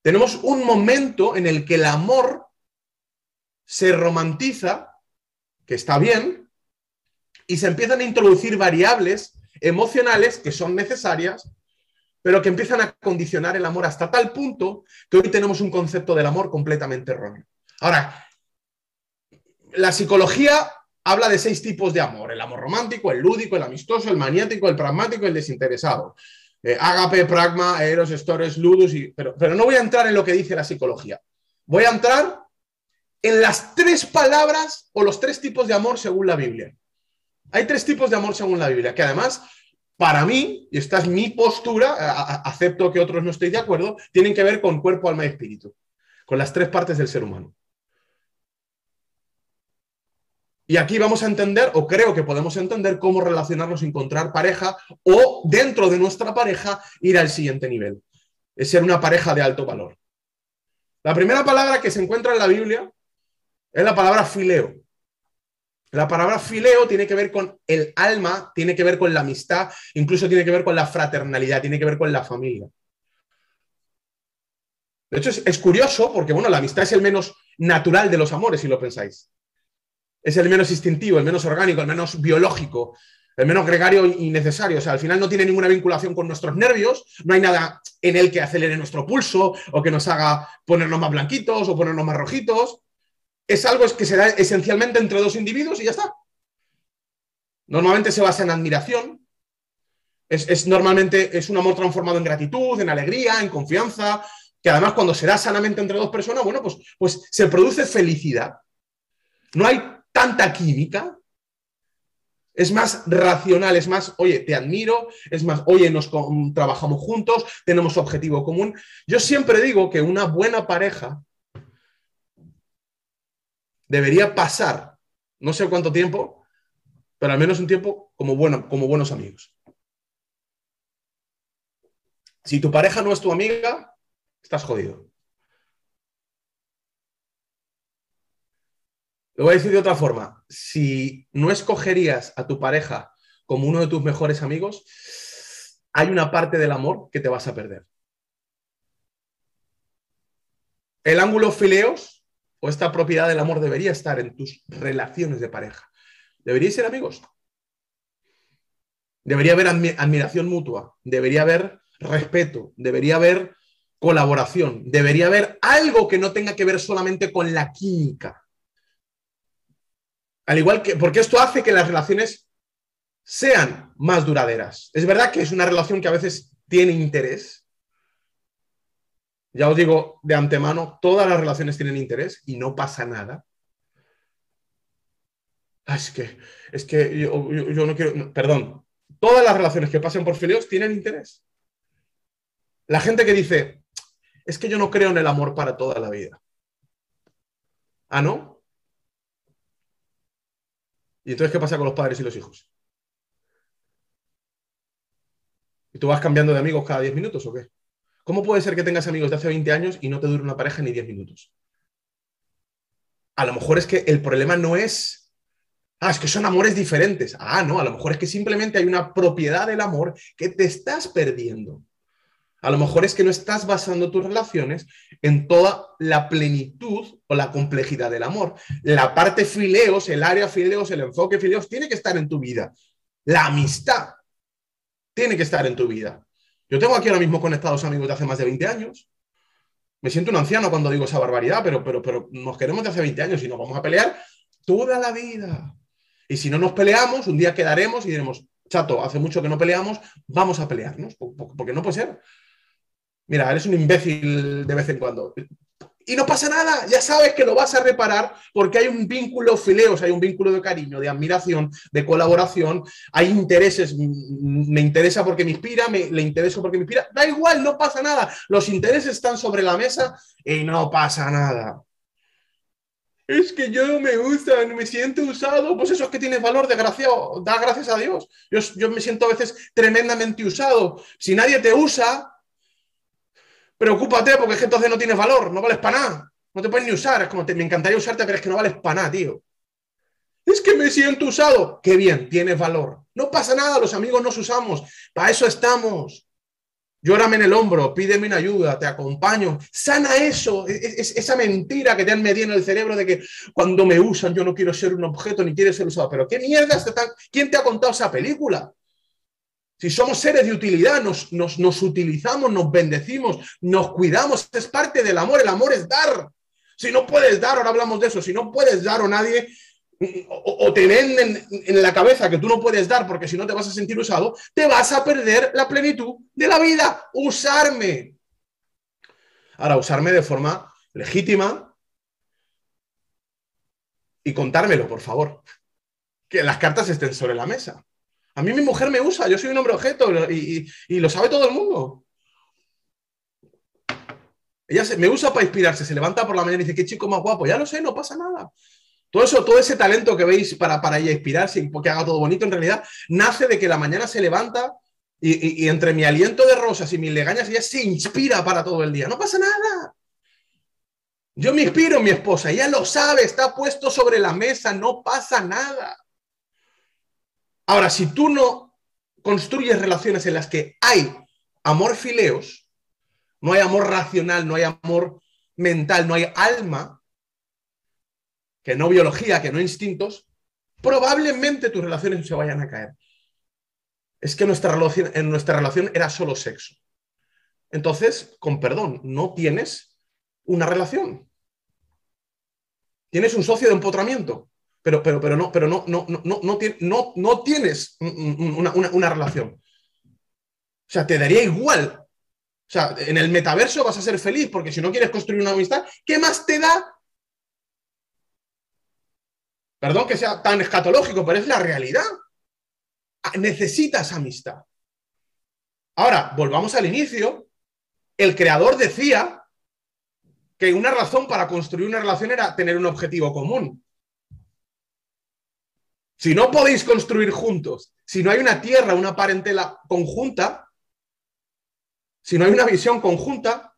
tenemos un momento en el que el amor se romantiza, que está bien, y se empiezan a introducir variables emocionales que son necesarias pero que empiezan a condicionar el amor hasta tal punto que hoy tenemos un concepto del amor completamente erróneo. Ahora, la psicología habla de seis tipos de amor, el amor romántico, el lúdico, el amistoso, el maniático, el pragmático y el desinteresado. Eh, pragma, eros, stores, ludus, pero, pero no voy a entrar en lo que dice la psicología. Voy a entrar en las tres palabras o los tres tipos de amor según la Biblia. Hay tres tipos de amor según la Biblia, que además para mí, y esta es mi postura, acepto que otros no estoy de acuerdo, tienen que ver con cuerpo, alma y espíritu, con las tres partes del ser humano. Y aquí vamos a entender, o creo que podemos entender, cómo relacionarnos, encontrar pareja o dentro de nuestra pareja ir al siguiente nivel. Es ser una pareja de alto valor. La primera palabra que se encuentra en la Biblia es la palabra fileo. La palabra fileo tiene que ver con el alma, tiene que ver con la amistad, incluso tiene que ver con la fraternalidad, tiene que ver con la familia. De hecho, es, curioso porque, bueno, la amistad es el menos natural de los amores, si lo pensáis. Es el menos instintivo, el menos orgánico, el menos biológico, el menos gregario y necesario. O sea, al final no tiene ninguna vinculación con nuestros nervios, no hay nada en él que acelere nuestro pulso o que nos haga ponernos más blanquitos o ponernos más rojitos es algo que se da esencialmente entre dos individuos y ya está. Normalmente se basa en admiración. Es, normalmente es un amor transformado en gratitud, en alegría, en confianza, que además cuando se da sanamente entre dos personas, bueno, pues, pues se produce felicidad. No hay tanta química, es más racional, es más, oye, te admiro, es más, oye, nos trabajamos juntos, tenemos objetivo común. Yo siempre digo que una buena pareja debería pasar, no sé cuánto tiempo, pero al menos un tiempo como, bueno, como buenos amigos. Si tu pareja no es tu amiga, estás jodido. Lo voy a decir de otra forma. Si no escogerías a tu pareja como uno de tus mejores amigos, hay una parte del amor que te vas a perder. El ángulo fileos o esta propiedad del amor debería estar en tus relaciones de pareja. Deberíais ser amigos. Debería haber admiración mutua, debería haber respeto, debería haber colaboración, debería haber algo que no tenga que ver solamente con la química. Al igual que, porque esto hace que las relaciones sean más duraderas. Es verdad que es una relación que a veces tiene interés. Ya os digo de antemano, todas las relaciones tienen interés y no pasa nada. Ah, es que, es que yo, no quiero, perdón, todas las relaciones que pasen por filios tienen interés. La gente que dice, es que yo no creo en el amor para toda la vida. ¿Ah, no? ¿Y entonces qué pasa con los padres y los hijos? ¿Y tú vas cambiando de amigos cada 10 minutos o qué? ¿Cómo puede ser que tengas amigos de hace 20 años y no te dure una pareja ni 10 minutos? A lo mejor es que el problema no es, ah, es que son amores diferentes. Ah, no, a lo mejor es que simplemente hay una propiedad del amor que te estás perdiendo. A lo mejor es que no estás basando tus relaciones en toda la plenitud o la complejidad del amor. La parte fileos, el área fileos, el enfoque fileos, tiene que estar en tu vida. La amistad tiene que estar en tu vida. Yo tengo aquí ahora mismo conectados amigos de hace más de 20 años. Me siento un anciano cuando digo esa barbaridad, pero, pero, pero nos queremos de hace 20 años y nos vamos a pelear toda la vida. Y si no nos peleamos, un día quedaremos y diremos, chato, hace mucho que no peleamos, vamos a pelearnos, porque no puede ser. Mira, eres un imbécil de vez en cuando. Y no pasa nada, ya sabes que lo vas a reparar porque hay un vínculo fileos, hay un vínculo de cariño, de admiración, de colaboración, hay intereses, me interesa porque me inspira, me, le intereso porque me inspira, da igual, no pasa nada, los intereses están sobre la mesa y no pasa nada. Es que yo me gusta, me siento usado, pues eso es que tienes valor, desgraciado, da gracias a Dios. Yo, yo me siento a veces tremendamente usado. Si nadie te usa, preocúpate porque es que entonces no tienes valor, no vales para nada. No te puedes ni usar. Es como, te, me encantaría usarte, pero es que no vales para nada, tío. Es que me siento usado. Qué bien, tienes valor. No pasa nada, los amigos nos usamos. Para eso estamos. Llórame en el hombro, pídeme una ayuda, te acompaño. Sana eso, es, esa mentira que te han medido en el cerebro de que cuando me usan yo no quiero ser un objeto ni quiero ser usado. Pero ¿qué mierda? ¿Quién te ha contado esa película? Si somos seres de utilidad, nos, nos, utilizamos, nos bendecimos, nos cuidamos, es parte del amor. El amor es dar. Si no puedes dar, ahora hablamos de eso, si no puedes dar o nadie, o, te venden en la cabeza que tú no puedes dar porque si no te vas a sentir usado, te vas a perder la plenitud de la vida. Usarme. Ahora, usarme de forma legítima y contármelo, por favor. Que las cartas estén sobre la mesa. A mí mi mujer me usa, yo soy un hombre objeto y, lo sabe todo el mundo. Ella me usa para inspirarse, se levanta por la mañana y dice, qué chico más guapo, ya lo sé, no pasa nada. Todo eso, todo ese talento que veis para, para ella inspirarse y que haga todo bonito, en realidad nace de que la mañana se levanta y, y, entre mi aliento de rosas y mis legañas ella se inspira para todo el día. No pasa nada. Yo me inspiro en mi esposa, ella lo sabe, está puesto sobre la mesa, no pasa nada. Ahora, si tú no construyes relaciones en las que hay amor fileos, no hay amor racional, no hay amor mental, no hay alma, que no biología, que no instintos, probablemente tus relaciones se vayan a caer. Es que nuestra relación, en nuestra relación era solo sexo. Entonces, con perdón, no tienes una relación. Tienes un socio de empotramiento pero, pero, pero no, pero no, no, no, no, no, no tienes una, una relación. O sea, te daría igual. O sea, en el metaverso vas a ser feliz porque si no quieres construir una amistad, ¿qué más te da? Perdón que sea tan escatológico, pero es la realidad. Necesitas amistad. Ahora, volvamos al inicio. El creador decía que una razón para construir una relación era tener un objetivo común. Si no podéis construir juntos, si no hay una tierra, una parentela conjunta, si no hay una visión conjunta,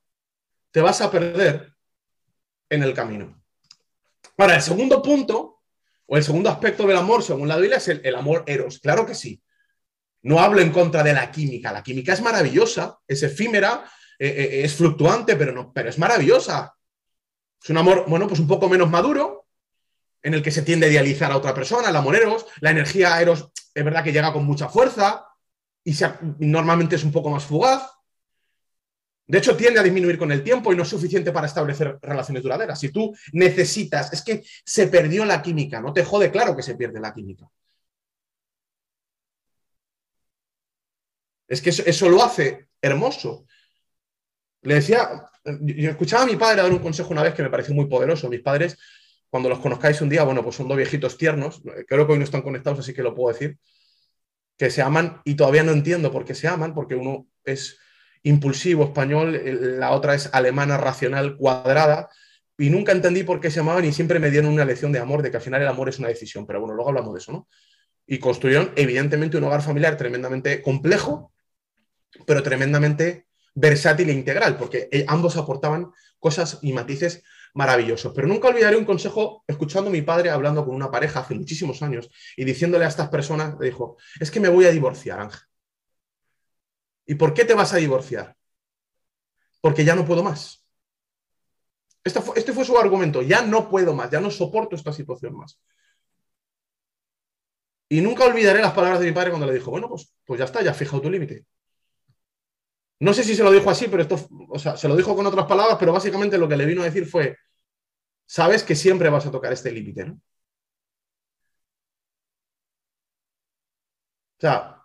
te vas a perder en el camino. Ahora, el segundo punto, o el segundo aspecto del amor, según la Biblia, es el, amor eros. Claro que sí. No hablo en contra de la química. La química es maravillosa, es efímera, eh, eh, es fluctuante, pero, no, pero es maravillosa. Es un amor, bueno, pues un poco menos maduro, en el que se tiende a idealizar a otra persona, el amor eros. La energía eros es verdad que llega con mucha fuerza y normalmente es un poco más fugaz. De hecho, tiende a disminuir con el tiempo y no es suficiente para establecer relaciones duraderas. Si tú necesitas, es que se perdió la química, no te jode, claro que se pierde la química. Es que eso, lo hace hermoso. Le decía, yo escuchaba a mi padre dar un consejo una vez que me pareció muy poderoso. Mis padres, cuando los conozcáis un día, bueno, pues son dos viejitos tiernos, creo que hoy no están conectados, así que lo puedo decir, que se aman y todavía no entiendo por qué se aman, porque uno es impulsivo español, la otra es alemana racional cuadrada, y nunca entendí por qué se amaban y siempre me dieron una lección de amor, de que al final el amor es una decisión, pero bueno, luego hablamos de eso, ¿no? Y construyeron evidentemente un hogar familiar tremendamente complejo, pero tremendamente versátil e integral, porque eh, ambos aportaban cosas y matices maravillosos. Pero nunca olvidaré un consejo escuchando a mi padre hablando con una pareja hace muchísimos años y diciéndole a estas personas, le dijo, es que me voy a divorciar, Ángel. ¿Y por qué te vas a divorciar? Porque ya no puedo más. Este fue, su argumento, ya no puedo más, ya no soporto esta situación más. Y nunca olvidaré las palabras de mi padre cuando le dijo, bueno, pues, pues ya está, ya has fijado tu límite. No sé si se lo dijo así, pero esto, o sea, se lo dijo con otras palabras, pero básicamente lo que le vino a decir fue, sabes que siempre vas a tocar este límite, ¿no? O sea,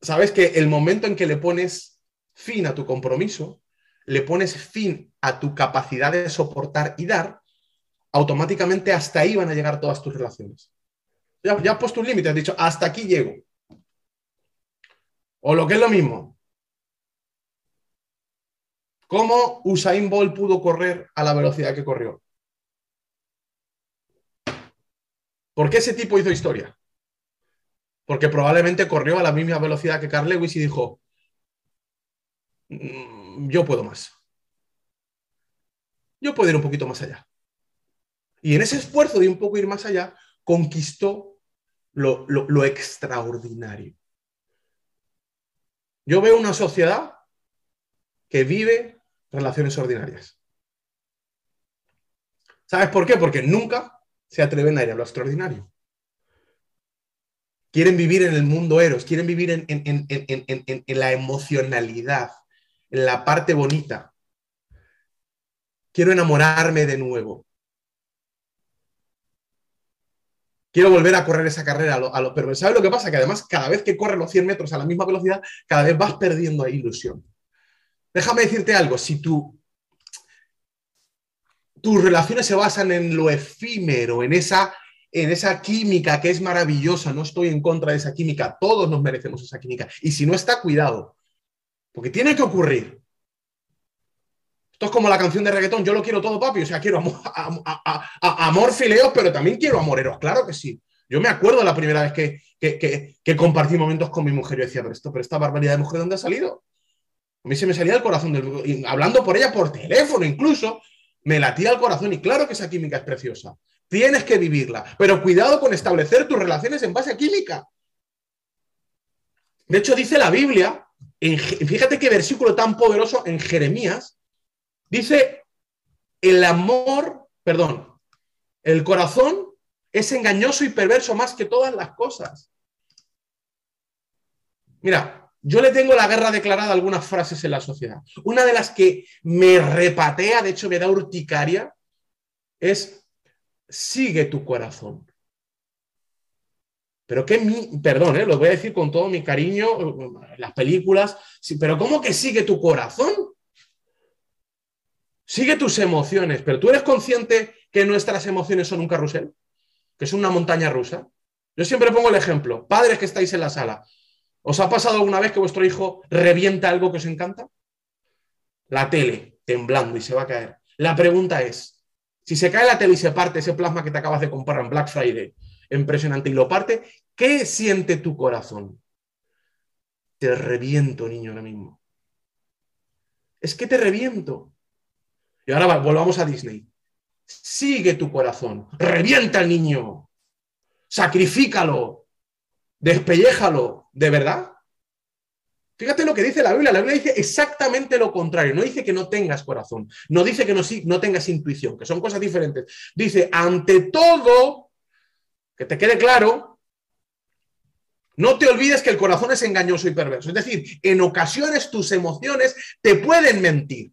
sabes que el momento en que le pones fin a tu compromiso, le pones fin a tu capacidad de soportar y dar, automáticamente hasta ahí van a llegar todas tus relaciones. Ya, has puesto un límite, has dicho, hasta aquí llego. O lo que es lo mismo. ¿Cómo Usain Bolt pudo correr a la velocidad que corrió? ¿Por qué ese tipo hizo historia? porque probablemente corrió a la misma velocidad que Carl Lewis y dijo, mm, yo puedo más. Yo puedo ir un poquito más allá. Y en ese esfuerzo de un poco ir más allá, conquistó lo, lo extraordinario. Yo veo una sociedad que vive relaciones ordinarias. ¿Sabes por qué? Porque nunca se atreven a ir a lo extraordinario quieren vivir en el mundo eros, quieren vivir en, la emocionalidad, en la parte bonita. Quiero enamorarme de nuevo. Quiero volver a correr esa carrera. A lo, pero ¿sabes lo que pasa? Que además cada vez que corres los 100 metros a la misma velocidad, cada vez vas perdiendo ilusión. Déjame decirte algo, si tú, tus relaciones se basan en lo efímero, en esa en esa química que es maravillosa, no estoy en contra de esa química, todos nos merecemos esa química. Y si no está, cuidado, porque tiene que ocurrir. Esto es como la canción de reggaetón, yo lo quiero todo, papi, o sea, quiero amor, *laughs* amor fileos, pero también quiero amoreros, claro que sí. Yo me acuerdo la primera vez que, que, compartí momentos con mi mujer y decía, pero, esto, pero esta barbaridad de mujer, ¿dónde ha salido? A mí se me salía el corazón, del, hablando por ella por teléfono incluso, me latía el corazón y claro que esa química es preciosa. Tienes que vivirla, pero cuidado con establecer tus relaciones en base a química. De hecho, dice la Biblia, fíjate qué versículo tan poderoso en Jeremías, dice, el amor, perdón, el corazón es engañoso y perverso más que todas las cosas. Mira, yo le tengo la guerra declarada a algunas frases en la sociedad. Una de las que me repatea, de hecho me da urticaria, es sigue tu corazón. Pero qué mi, perdón, ¿eh? lo voy a decir con todo mi cariño, las películas, sí, pero ¿cómo que sigue tu corazón? Sigue tus emociones, pero tú eres consciente que nuestras emociones son un carrusel, que es una montaña rusa. Yo siempre pongo el ejemplo, padres que estáis en la sala, ¿os ha pasado alguna vez que vuestro hijo revienta algo que os encanta? La tele, temblando y se va a caer. La pregunta es, si se cae la tele y se parte ese plasma que te acabas de comprar en Black Friday, impresionante, y lo parte, ¿qué siente tu corazón? Te reviento, niño, ahora mismo. Es que te reviento. Y ahora volvamos a Disney. Sigue tu corazón, revienta al niño, sacrifícalo, despelléjalo, ¿de verdad? Fíjate lo que dice la Biblia. La Biblia dice exactamente lo contrario. No dice que no tengas corazón. No dice que no, no tengas intuición, que son cosas diferentes. Dice, ante todo, que te quede claro, no te olvides que el corazón es engañoso y perverso. Es decir, en ocasiones tus emociones te pueden mentir.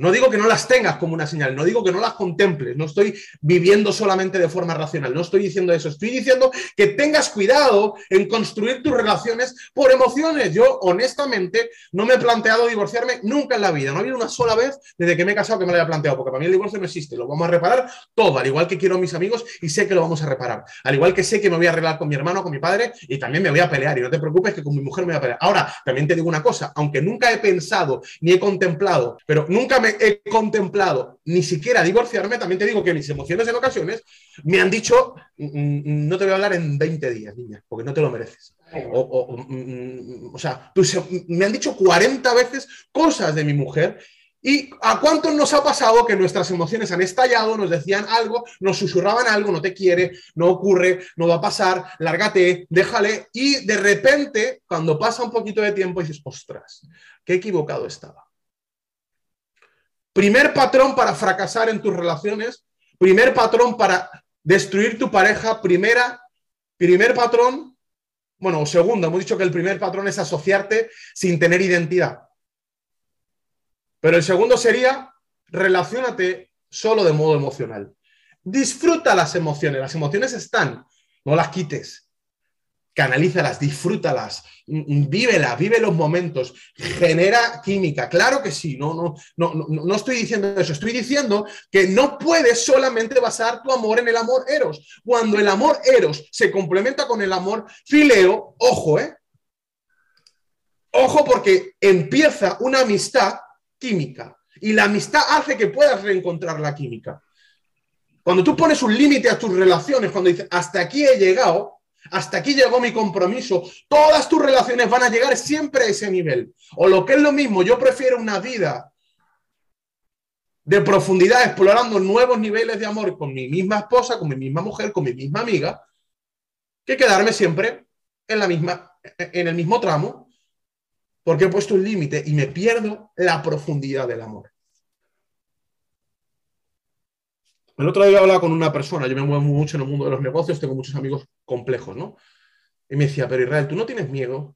No digo que no las tengas como una señal, no digo que no las contemples, no estoy viviendo solamente de forma racional, no estoy diciendo eso, estoy diciendo que tengas cuidado en construir tus relaciones por emociones. Yo honestamente no me he planteado divorciarme nunca en la vida, no ha habido una sola vez desde que me he casado que me lo haya planteado, porque para mí el divorcio no existe, lo vamos a reparar todo, al igual que quiero a mis amigos y sé que lo vamos a reparar, al igual que sé que me voy a arreglar con mi hermano, con mi padre y también me voy a pelear y no te preocupes que con mi mujer me voy a pelear. Ahora, también te digo una cosa, aunque nunca he pensado ni he contemplado, pero nunca me he contemplado ni siquiera divorciarme, también te digo que mis emociones en ocasiones me han dicho, mm, mm, no te voy a hablar en 20 días, niña, porque no te lo mereces. O, mm, sea, me han dicho 40 veces cosas de mi mujer ¿Y a cuántos nos ha pasado que nuestras emociones han estallado, nos decían algo, nos susurraban algo, no te quiere, no ocurre, no va a pasar, lárgate, déjale, y de repente, cuando pasa un poquito de tiempo, dices, ostras, qué equivocado estaba. Primer patrón para fracasar en tus relaciones, primer patrón para destruir tu pareja, primera, primer patrón, bueno, segundo, hemos dicho que el primer patrón es asociarte sin tener identidad. Pero el segundo sería, relacionate solo de modo emocional. Disfruta las emociones, las emociones están, no las quites canalízalas, disfrútalas, vívelas, vive los momentos, genera química. Claro que sí, no, no, no, no, estoy diciendo eso, estoy diciendo que no puedes solamente basar tu amor en el amor eros. Cuando el amor eros se complementa con el amor fileo, ojo, ¿eh? Ojo porque empieza una amistad química y la amistad hace que puedas reencontrar la química. Cuando tú pones un límite a tus relaciones, cuando dices, hasta aquí he llegado, hasta aquí llegó mi compromiso. Todas tus relaciones van a llegar siempre a ese nivel. O lo que es lo mismo, yo prefiero una vida de profundidad explorando nuevos niveles de amor con mi misma esposa, con mi misma mujer, con mi misma amiga, que quedarme siempre en, la misma, en el mismo tramo, porque he puesto un límite y me pierdo la profundidad del amor. El otro día hablaba con una persona, yo me muevo mucho en el mundo de los negocios, tengo muchos amigos complejos, ¿no? Y me decía, pero Israel, ¿tú no tienes miedo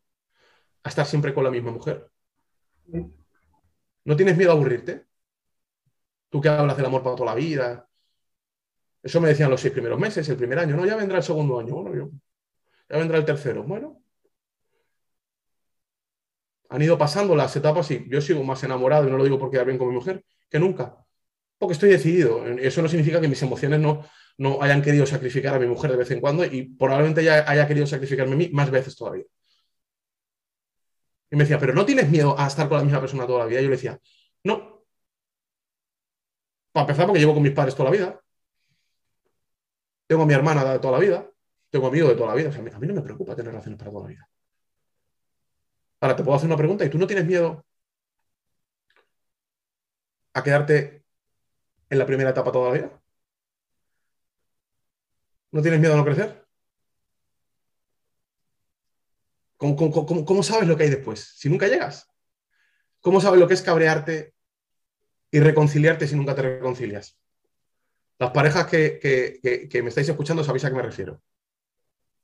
a estar siempre con la misma mujer? ¿No tienes miedo a aburrirte? Tú que hablas del amor para toda la vida. Eso me decían los seis primeros meses, el primer año, no, ya vendrá el segundo año, bueno, ya vendrá el tercero. Bueno, han ido pasando las etapas y yo sigo más enamorado, y no lo digo porque quedar bien con mi mujer, que nunca porque estoy decidido. Eso no significa que mis emociones no, no hayan querido sacrificar a mi mujer de vez en cuando y probablemente ya haya querido sacrificarme a mí más veces todavía. Y me decía, pero ¿no tienes miedo a estar con la misma persona toda la vida? Y yo le decía, no. Para empezar, porque llevo con mis padres toda la vida. Tengo a mi hermana de toda la vida. Tengo amigos de toda la vida. a mí no me preocupa tener relaciones para toda la vida. Ahora te puedo hacer una pregunta y tú no tienes miedo a quedarte en la primera etapa todavía? ¿No tienes miedo a no crecer? ¿Cómo, sabes lo que hay después? Si nunca llegas. ¿Cómo sabes lo que es cabrearte y reconciliarte si nunca te reconcilias? Las parejas que, que me estáis escuchando sabéis a qué me refiero.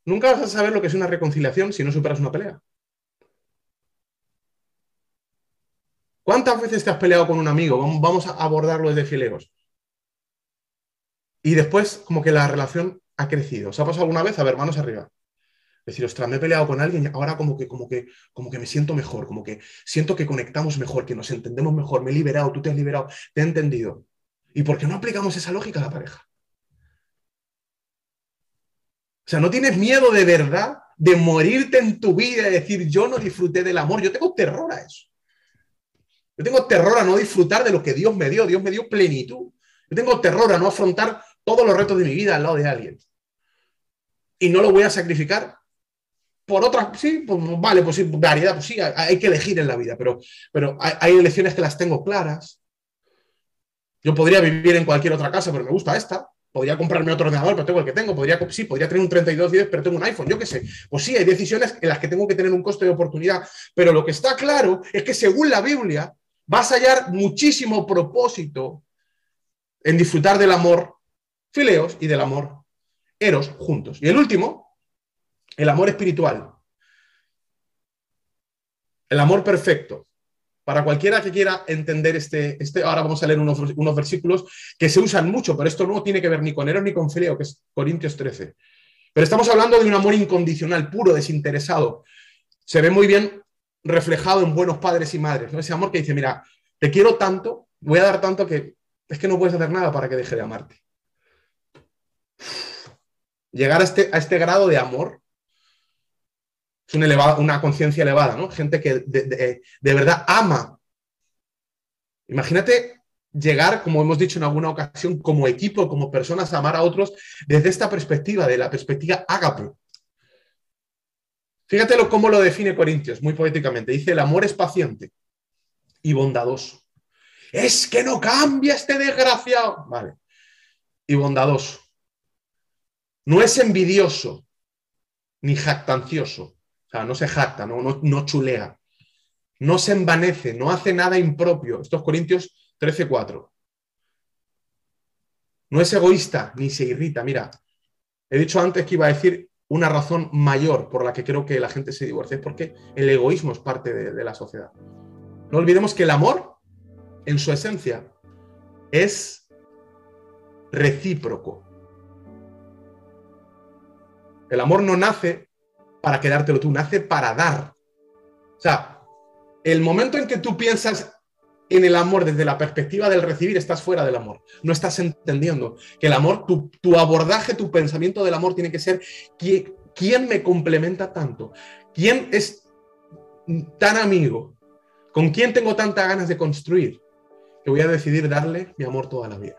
Nunca vas a saber lo que es una reconciliación si no superas una pelea. ¿Cuántas veces te has peleado con un amigo? Vamos a abordarlo desde fileros. Y después, como que la relación ha crecido. ¿Os ha pasado alguna vez? A ver, manos arriba. Decir, ostras, me he peleado con alguien y ahora como que, como que, como que me siento mejor, como que siento que conectamos mejor, que nos entendemos mejor, me he liberado, tú te has liberado, te he entendido. ¿Y por qué no aplicamos esa lógica a la pareja? O sea, no tienes miedo de verdad de morirte en tu vida y decir, yo no disfruté del amor. Yo tengo terror a eso. Yo tengo terror a no disfrutar de lo que Dios me dio. Dios me dio plenitud. Yo tengo terror a no afrontar todos los retos de mi vida al lado de alguien. Y no lo voy a sacrificar por otras, sí, pues vale, pues sí, variedad, pues sí, hay, que elegir en la vida, pero, pero hay, hay, elecciones que las tengo claras. Yo podría vivir en cualquier otra casa, pero me gusta esta. Podría comprarme otro ordenador, pero tengo el que tengo. Podría, sí, podría tener un 3210, pero tengo un iPhone, yo qué sé. Pues sí, hay decisiones en las que tengo que tener un coste de oportunidad. Pero lo que está claro es que según la Biblia, vas a hallar muchísimo propósito en disfrutar del amor fileos y del amor eros juntos. Y el último, el amor espiritual. El amor perfecto. Para cualquiera que quiera entender este, este ahora vamos a leer unos, unos, versículos que se usan mucho, pero esto no tiene que ver ni con Eros ni con Fileo, que es Corintios 13. Pero estamos hablando de un amor incondicional, puro, desinteresado. Se ve muy bien reflejado en buenos padres y madres, ¿no? Ese amor que dice, mira, te quiero tanto, voy a dar tanto que es que no puedes hacer nada para que deje de amarte. Llegar a este, a este grado de amor es una conciencia elevada, ¿no? Gente que de, verdad ama. Imagínate llegar, como hemos dicho en alguna ocasión, como equipo, como personas, a amar a otros desde esta perspectiva, de la perspectiva ágape. Fíjate cómo lo define Corintios, muy poéticamente. Dice, el amor es paciente y bondadoso. Es que no cambia este desgraciado. Vale. Y bondadoso. No es envidioso ni jactancioso. O sea, no se jacta, no, no, chulea. No se envanece, no hace nada impropio. Estos Corintios 13:4. No es egoísta ni se irrita. Mira, he dicho antes que iba a decir una razón mayor por la que creo que la gente se divorcia, es porque el egoísmo es parte de, la sociedad. No olvidemos que el amor, en su esencia, es recíproco. El amor no nace para quedártelo tú, nace para dar. O sea, el momento en que tú piensas en el amor desde la perspectiva del recibir, estás fuera del amor. No estás entendiendo que el amor, tu, abordaje, tu pensamiento del amor tiene que ser ¿quién, me complementa tanto? ¿Quién es tan amigo? ¿Con quién tengo tantas ganas de construir? Que voy a decidir darle mi amor toda la vida.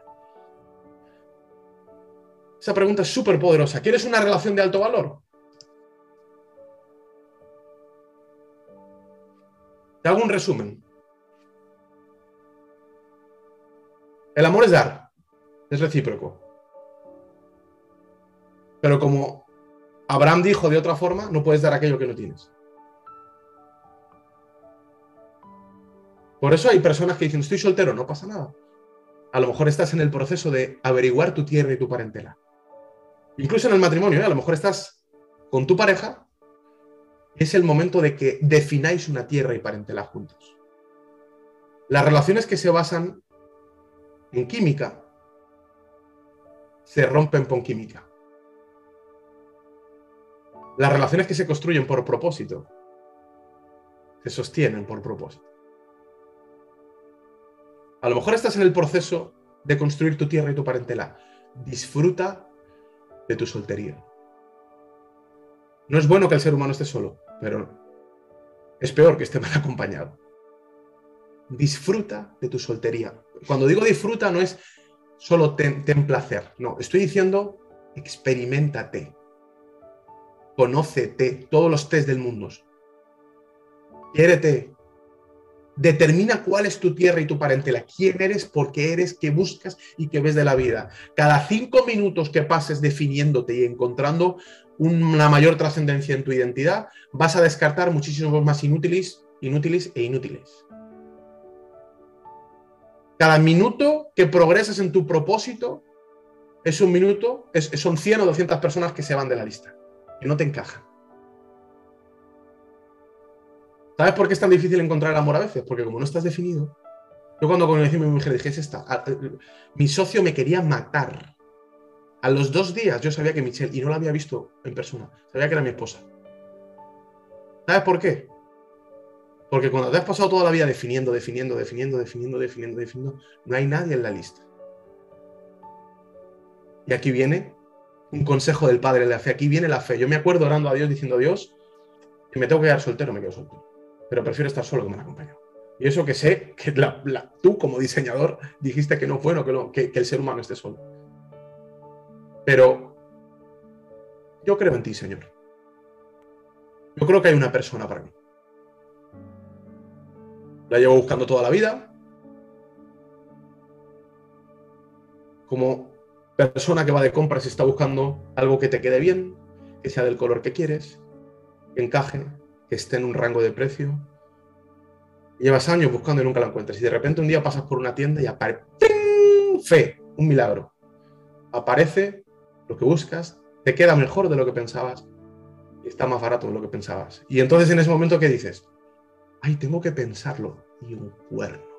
Esa pregunta es súper poderosa. ¿Quieres una relación de alto valor? Te hago un resumen. El amor es dar, es recíproco. Pero como Abraham dijo de otra forma, no puedes dar aquello que no tienes. Por eso hay personas que dicen, estoy soltero, no pasa nada. A lo mejor estás en el proceso de averiguar tu tierra y tu parentela. Incluso en el matrimonio, ¿eh? a lo mejor estás con tu pareja es el momento de que defináis una tierra y parentela juntos. Las relaciones que se basan en química se rompen con química. Las relaciones que se construyen por propósito se sostienen por propósito. A lo mejor estás en el proceso de construir tu tierra y tu parentela. Disfruta de tu soltería. No es bueno que el ser humano esté solo, pero es peor que esté mal acompañado. Disfruta de tu soltería. Cuando digo disfruta no es solo ten, placer, no, estoy diciendo experimentate, conócete, todos los test del mundo. Quiérete, Determina cuál es tu tierra y tu parentela, quién eres, por qué eres, qué buscas y qué ves de la vida. Cada cinco minutos que pases definiéndote y encontrando una mayor trascendencia en tu identidad, vas a descartar muchísimos más inútiles, inútiles e inútiles. Cada minuto que progresas en tu propósito es un minuto, son 100 o 200 personas que se van de la lista y no te encajan. ¿Sabes por qué es tan difícil encontrar el amor a veces? Porque como no estás definido, yo cuando conocí a mi mujer dije, es esta, mi socio me quería matar A los dos días yo sabía que Michelle, y no la había visto en persona, sabía que era mi esposa. ¿Sabes por qué? Porque cuando te has pasado toda la vida definiendo, definiendo, definiendo, definiendo, definiendo, definiendo, no hay nadie en la lista. Y aquí viene un consejo del Padre de la fe. Aquí viene la fe. Yo me acuerdo orando a Dios diciendo, Dios, que me tengo que quedar soltero, me quedo soltero. Pero prefiero estar solo que me acompañe. Y eso que sé que tú como diseñador dijiste que no es bueno que, que el ser humano esté solo. Pero yo creo en ti, Señor. Yo creo que hay una persona para mí. La llevo buscando toda la vida. Como persona que va de compras y está buscando algo que te quede bien, que sea del color que quieres, que encaje, que esté en un rango de precio. Llevas años buscando y nunca la encuentras. Y de repente un día pasas por una tienda y aparece fe, un milagro. Aparece lo que buscas, te queda mejor de lo que pensabas está más barato de lo que pensabas. Y entonces en ese momento, ¿qué dices? Ay, tengo que pensarlo, y un cuerno.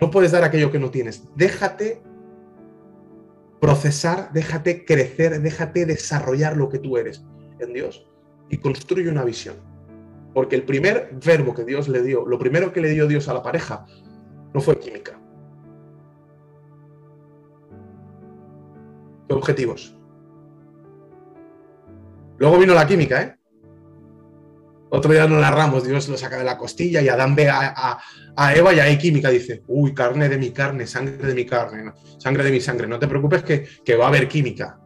No puedes dar aquello que no tienes. Déjate procesar, déjate crecer, déjate desarrollar lo que tú eres en Dios y construye una visión. Porque el primer verbo que Dios le dio, lo primero que le dio Dios a la pareja, no fue química. Fue objetivos. Luego vino la química, ¿eh? Otro día nos narramos, Dios lo saca de la costilla y Adán ve a, Eva y hay química, dice, uy, carne de mi carne, sangre de mi carne, sangre de mi sangre, no te preocupes que, va a haber química.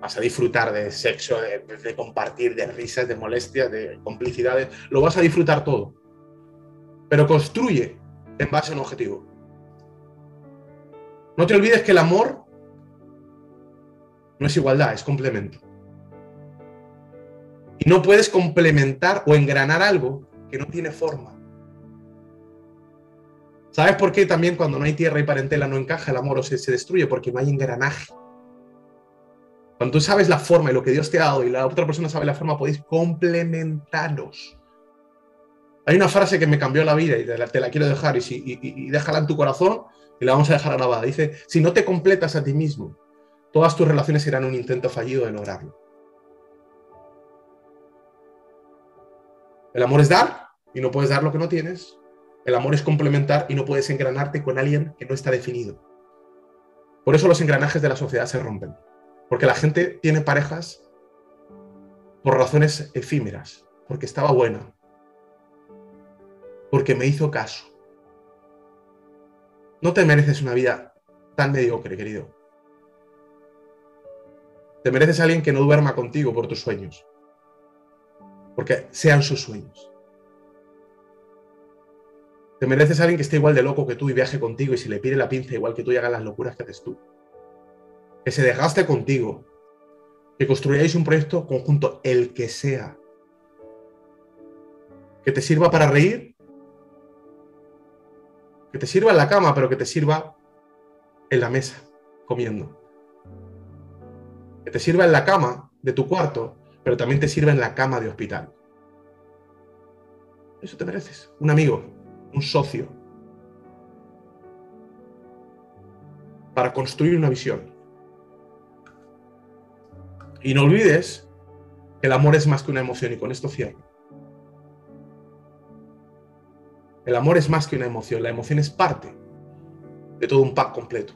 Vas a disfrutar de sexo, de, compartir, de risas, de molestias, de complicidades, lo vas a disfrutar todo. Pero construye en base a un objetivo. No te olvides que el amor no es igualdad, es complemento. Y no puedes complementar o engranar algo que no tiene forma. ¿Sabes por qué también cuando no hay tierra y parentela no encaja el amor o se, se destruye? Porque no hay engranaje. Cuando tú sabes la forma y lo que Dios te ha dado y la otra persona sabe la forma, podéis complementaros. Hay una frase que me cambió la vida y te la, quiero dejar y, si, y, déjala en tu corazón y la vamos a dejar grabada. Dice, si no te completas a ti mismo, todas tus relaciones serán un intento fallido de lograrlo. El amor es dar y no puedes dar lo que no tienes. El amor es complementar y no puedes engranarte con alguien que no está definido. Por eso los engranajes de la sociedad se rompen. Porque la gente tiene parejas por razones efímeras, porque estaba buena, porque me hizo caso. No te mereces una vida tan mediocre, querido. Te mereces a alguien que no duerma contigo por tus sueños porque sean sus sueños. Te mereces alguien que esté igual de loco que tú y viaje contigo y si le pide la pinza igual que tú y haga las locuras que haces tú. Que se desgaste contigo. Que construyáis un proyecto conjunto, el que sea. Que te sirva para reír. Que te sirva en la cama, pero que te sirva en la mesa, comiendo. Que te sirva en la cama de tu cuarto, pero también te sirve en la cama de hospital. Eso te mereces. Un amigo, un socio. Para construir una visión. Y no olvides que el amor es más que una emoción y con esto cierro. El amor es más que una emoción. La emoción es parte de todo un pack completo.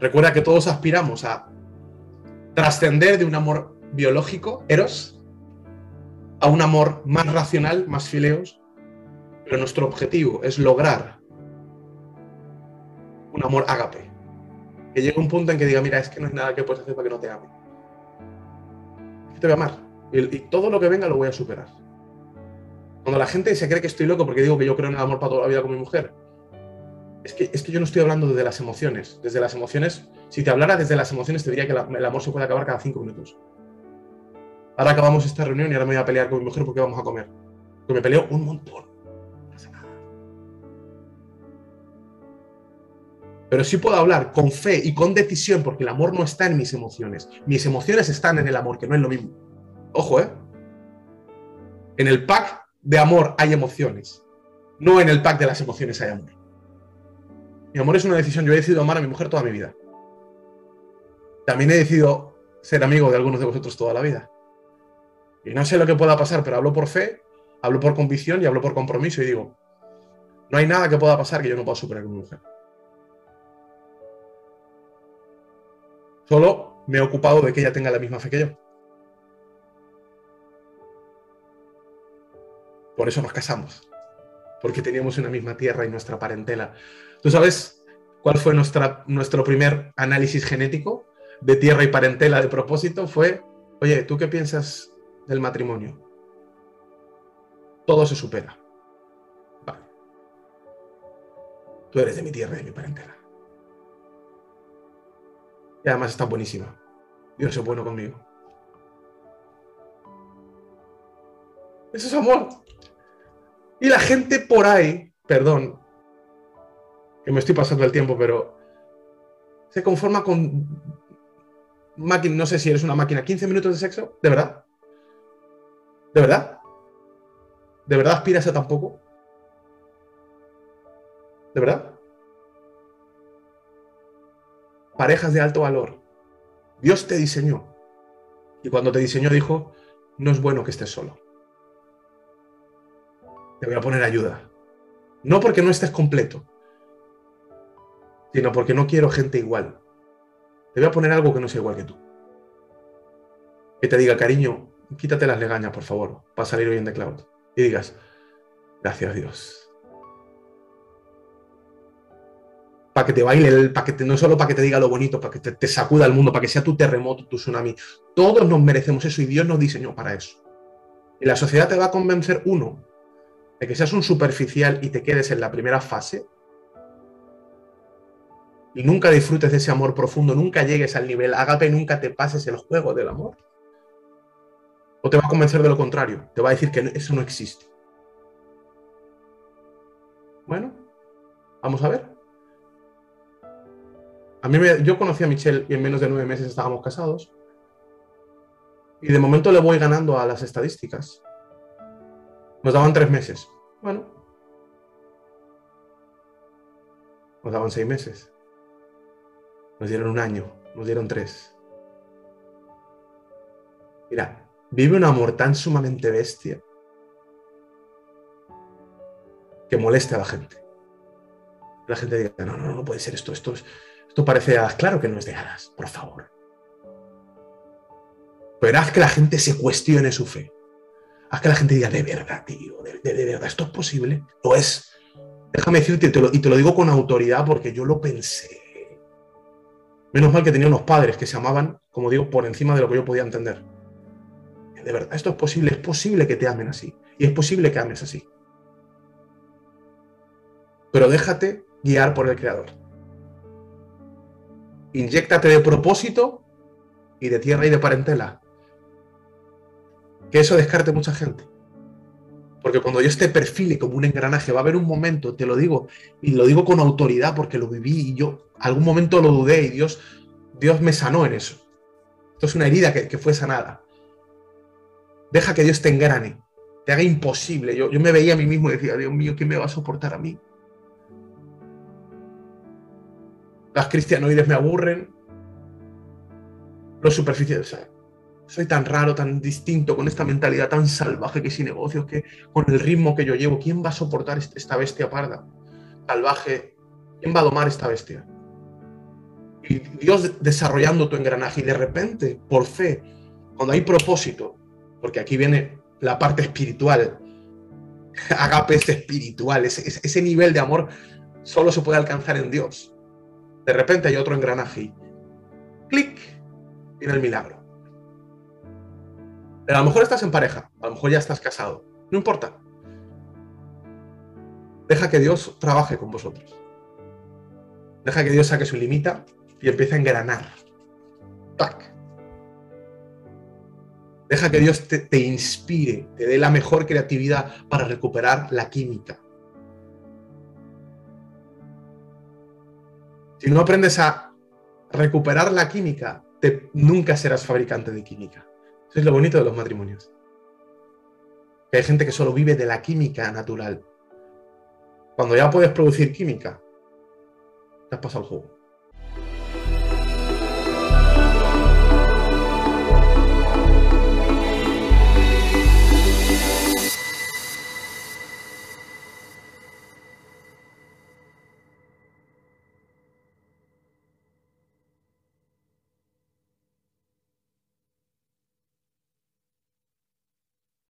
Recuerda que todos aspiramos a trascender de un amor biológico, eros, a un amor más racional, más fileos, pero nuestro objetivo es lograr un amor ágape, que llegue un punto en que diga, mira, es que no es nada que puedes hacer para que no te ame. Te voy a amar y, y todo lo que venga lo voy a superar. Cuando la gente se cree que estoy loco porque digo que yo creo en el amor para toda la vida con mi mujer, es que, es que yo no estoy hablando desde las emociones. Desde las emociones, si te hablara desde las emociones, te diría que el amor se puede acabar cada cinco minutos. Ahora acabamos esta reunión y ahora me voy a pelear con mi mujer porque vamos a comer. Porque me peleo un montón. Pero sí puedo hablar con fe y con decisión porque el amor no está en mis emociones. Mis emociones están en el amor, que no es lo mismo. Ojo, ¿eh? En el pack de amor hay emociones. No en el pack de las emociones hay amor. Mi amor es una decisión. Yo he decidido amar a mi mujer toda mi vida. También he decidido ser amigo de algunos de vosotros toda la vida. Y no sé lo que pueda pasar, pero hablo por fe, hablo por convicción y hablo por compromiso y digo, no hay nada que pueda pasar que yo no pueda superar con mi mujer. Solo me he ocupado de que ella tenga la misma fe que yo. Por eso nos casamos. Porque teníamos una misma tierra y nuestra parentela. ¿Tú sabes cuál fue nuestra, nuestro primer análisis genético de tierra y parentela de propósito? Fue, oye, ¿tú qué piensas del matrimonio? Todo se supera. Vale. Tú eres de mi tierra y de mi parentela. Y además está buenísima. Dios es bueno conmigo. Eso es amor. Y la gente por ahí, perdón, que me estoy pasando el tiempo, pero se conforma con máquina, no sé si eres una máquina, 15 minutos de sexo, ¿de verdad? ¿De verdad? ¿De verdad aspiras a tan poco? ¿De verdad? parejas de alto valor. Dios te diseñó. Y cuando te diseñó dijo, no es bueno que estés solo. Te voy a poner ayuda. No porque no estés completo, sino porque no quiero gente igual. Te voy a poner algo que no sea igual que tú. Que te diga, cariño, quítate las legañas, por favor, para salir hoy en The Cloud. Y digas, gracias Dios. para que te baile, para que no solo para que te diga lo bonito, para que te, sacuda el mundo, para que sea tu terremoto, tu tsunami. Todos nos merecemos eso y Dios nos diseñó para eso. Y la sociedad te va a convencer, uno, de que seas un superficial y te quedes en la primera fase y nunca disfrutes de ese amor profundo, nunca llegues al nivel agape, nunca te pases el juego del amor. O te va a convencer de lo contrario, te va a decir que eso no existe. Bueno, vamos a ver. A mí yo conocí a Michelle y en menos de nueve meses estábamos casados. Y de momento le voy ganando a las estadísticas. Nos daban tres meses. Bueno. Nos daban seis meses. Nos dieron un año. Nos dieron tres. Mira, vive un amor tan sumamente bestia que moleste a la gente. La gente diga, no, no, no puede ser esto, esto es, esto parece de hadas. Claro que no es de hadas, por favor. Pero haz que la gente se cuestione su fe. Haz que la gente diga, de verdad, tío, de, verdad, ¿esto es posible? Lo es. Déjame decirte, y te, lo, digo con autoridad porque yo lo pensé. Menos mal que tenía unos padres que se amaban, como digo, por encima de lo que yo podía entender. De verdad, esto es posible, es posible que te amen así. Y es posible que ames así. Pero déjate guiar por el Creador inyéctate de propósito y de tierra y de parentela. Que eso descarte mucha gente. Porque cuando yo esté perfile como un engranaje, va a haber un momento, te lo digo, y lo digo con autoridad porque lo viví y yo algún momento lo dudé y Dios, Dios me sanó en eso. Esto es una herida que, fue sanada. Deja que Dios te engrane, te haga imposible. Yo, yo me veía a mí mismo y decía, Dios mío, ¿quién me va a soportar a mí? Las cristianoides me aburren. Los superficiales. Soy tan raro, tan distinto, con esta mentalidad tan salvaje que sin negocios, que con el ritmo que yo llevo, ¿quién va a soportar esta bestia parda? Salvaje. ¿Quién va a domar esta bestia? Y Dios desarrollando tu engranaje y de repente, por fe, cuando hay propósito, porque aquí viene la parte espiritual, *laughs* agapes espiritual, ese nivel de amor solo se puede alcanzar en Dios. De repente hay otro engranaje clic, viene el milagro. A lo mejor estás en pareja, a lo mejor ya estás casado, no importa. Deja que Dios trabaje con vosotros. Deja que Dios saque su limita y empiece a engranar. ¡Tac! Deja que Dios te, te, inspire, te dé la mejor creatividad para recuperar la química. Si no aprendes a recuperar la química, te, nunca serás fabricante de química. Eso es lo bonito de los matrimonios. hay gente que solo vive de la química natural. Cuando ya puedes producir química, te has pasado el juego.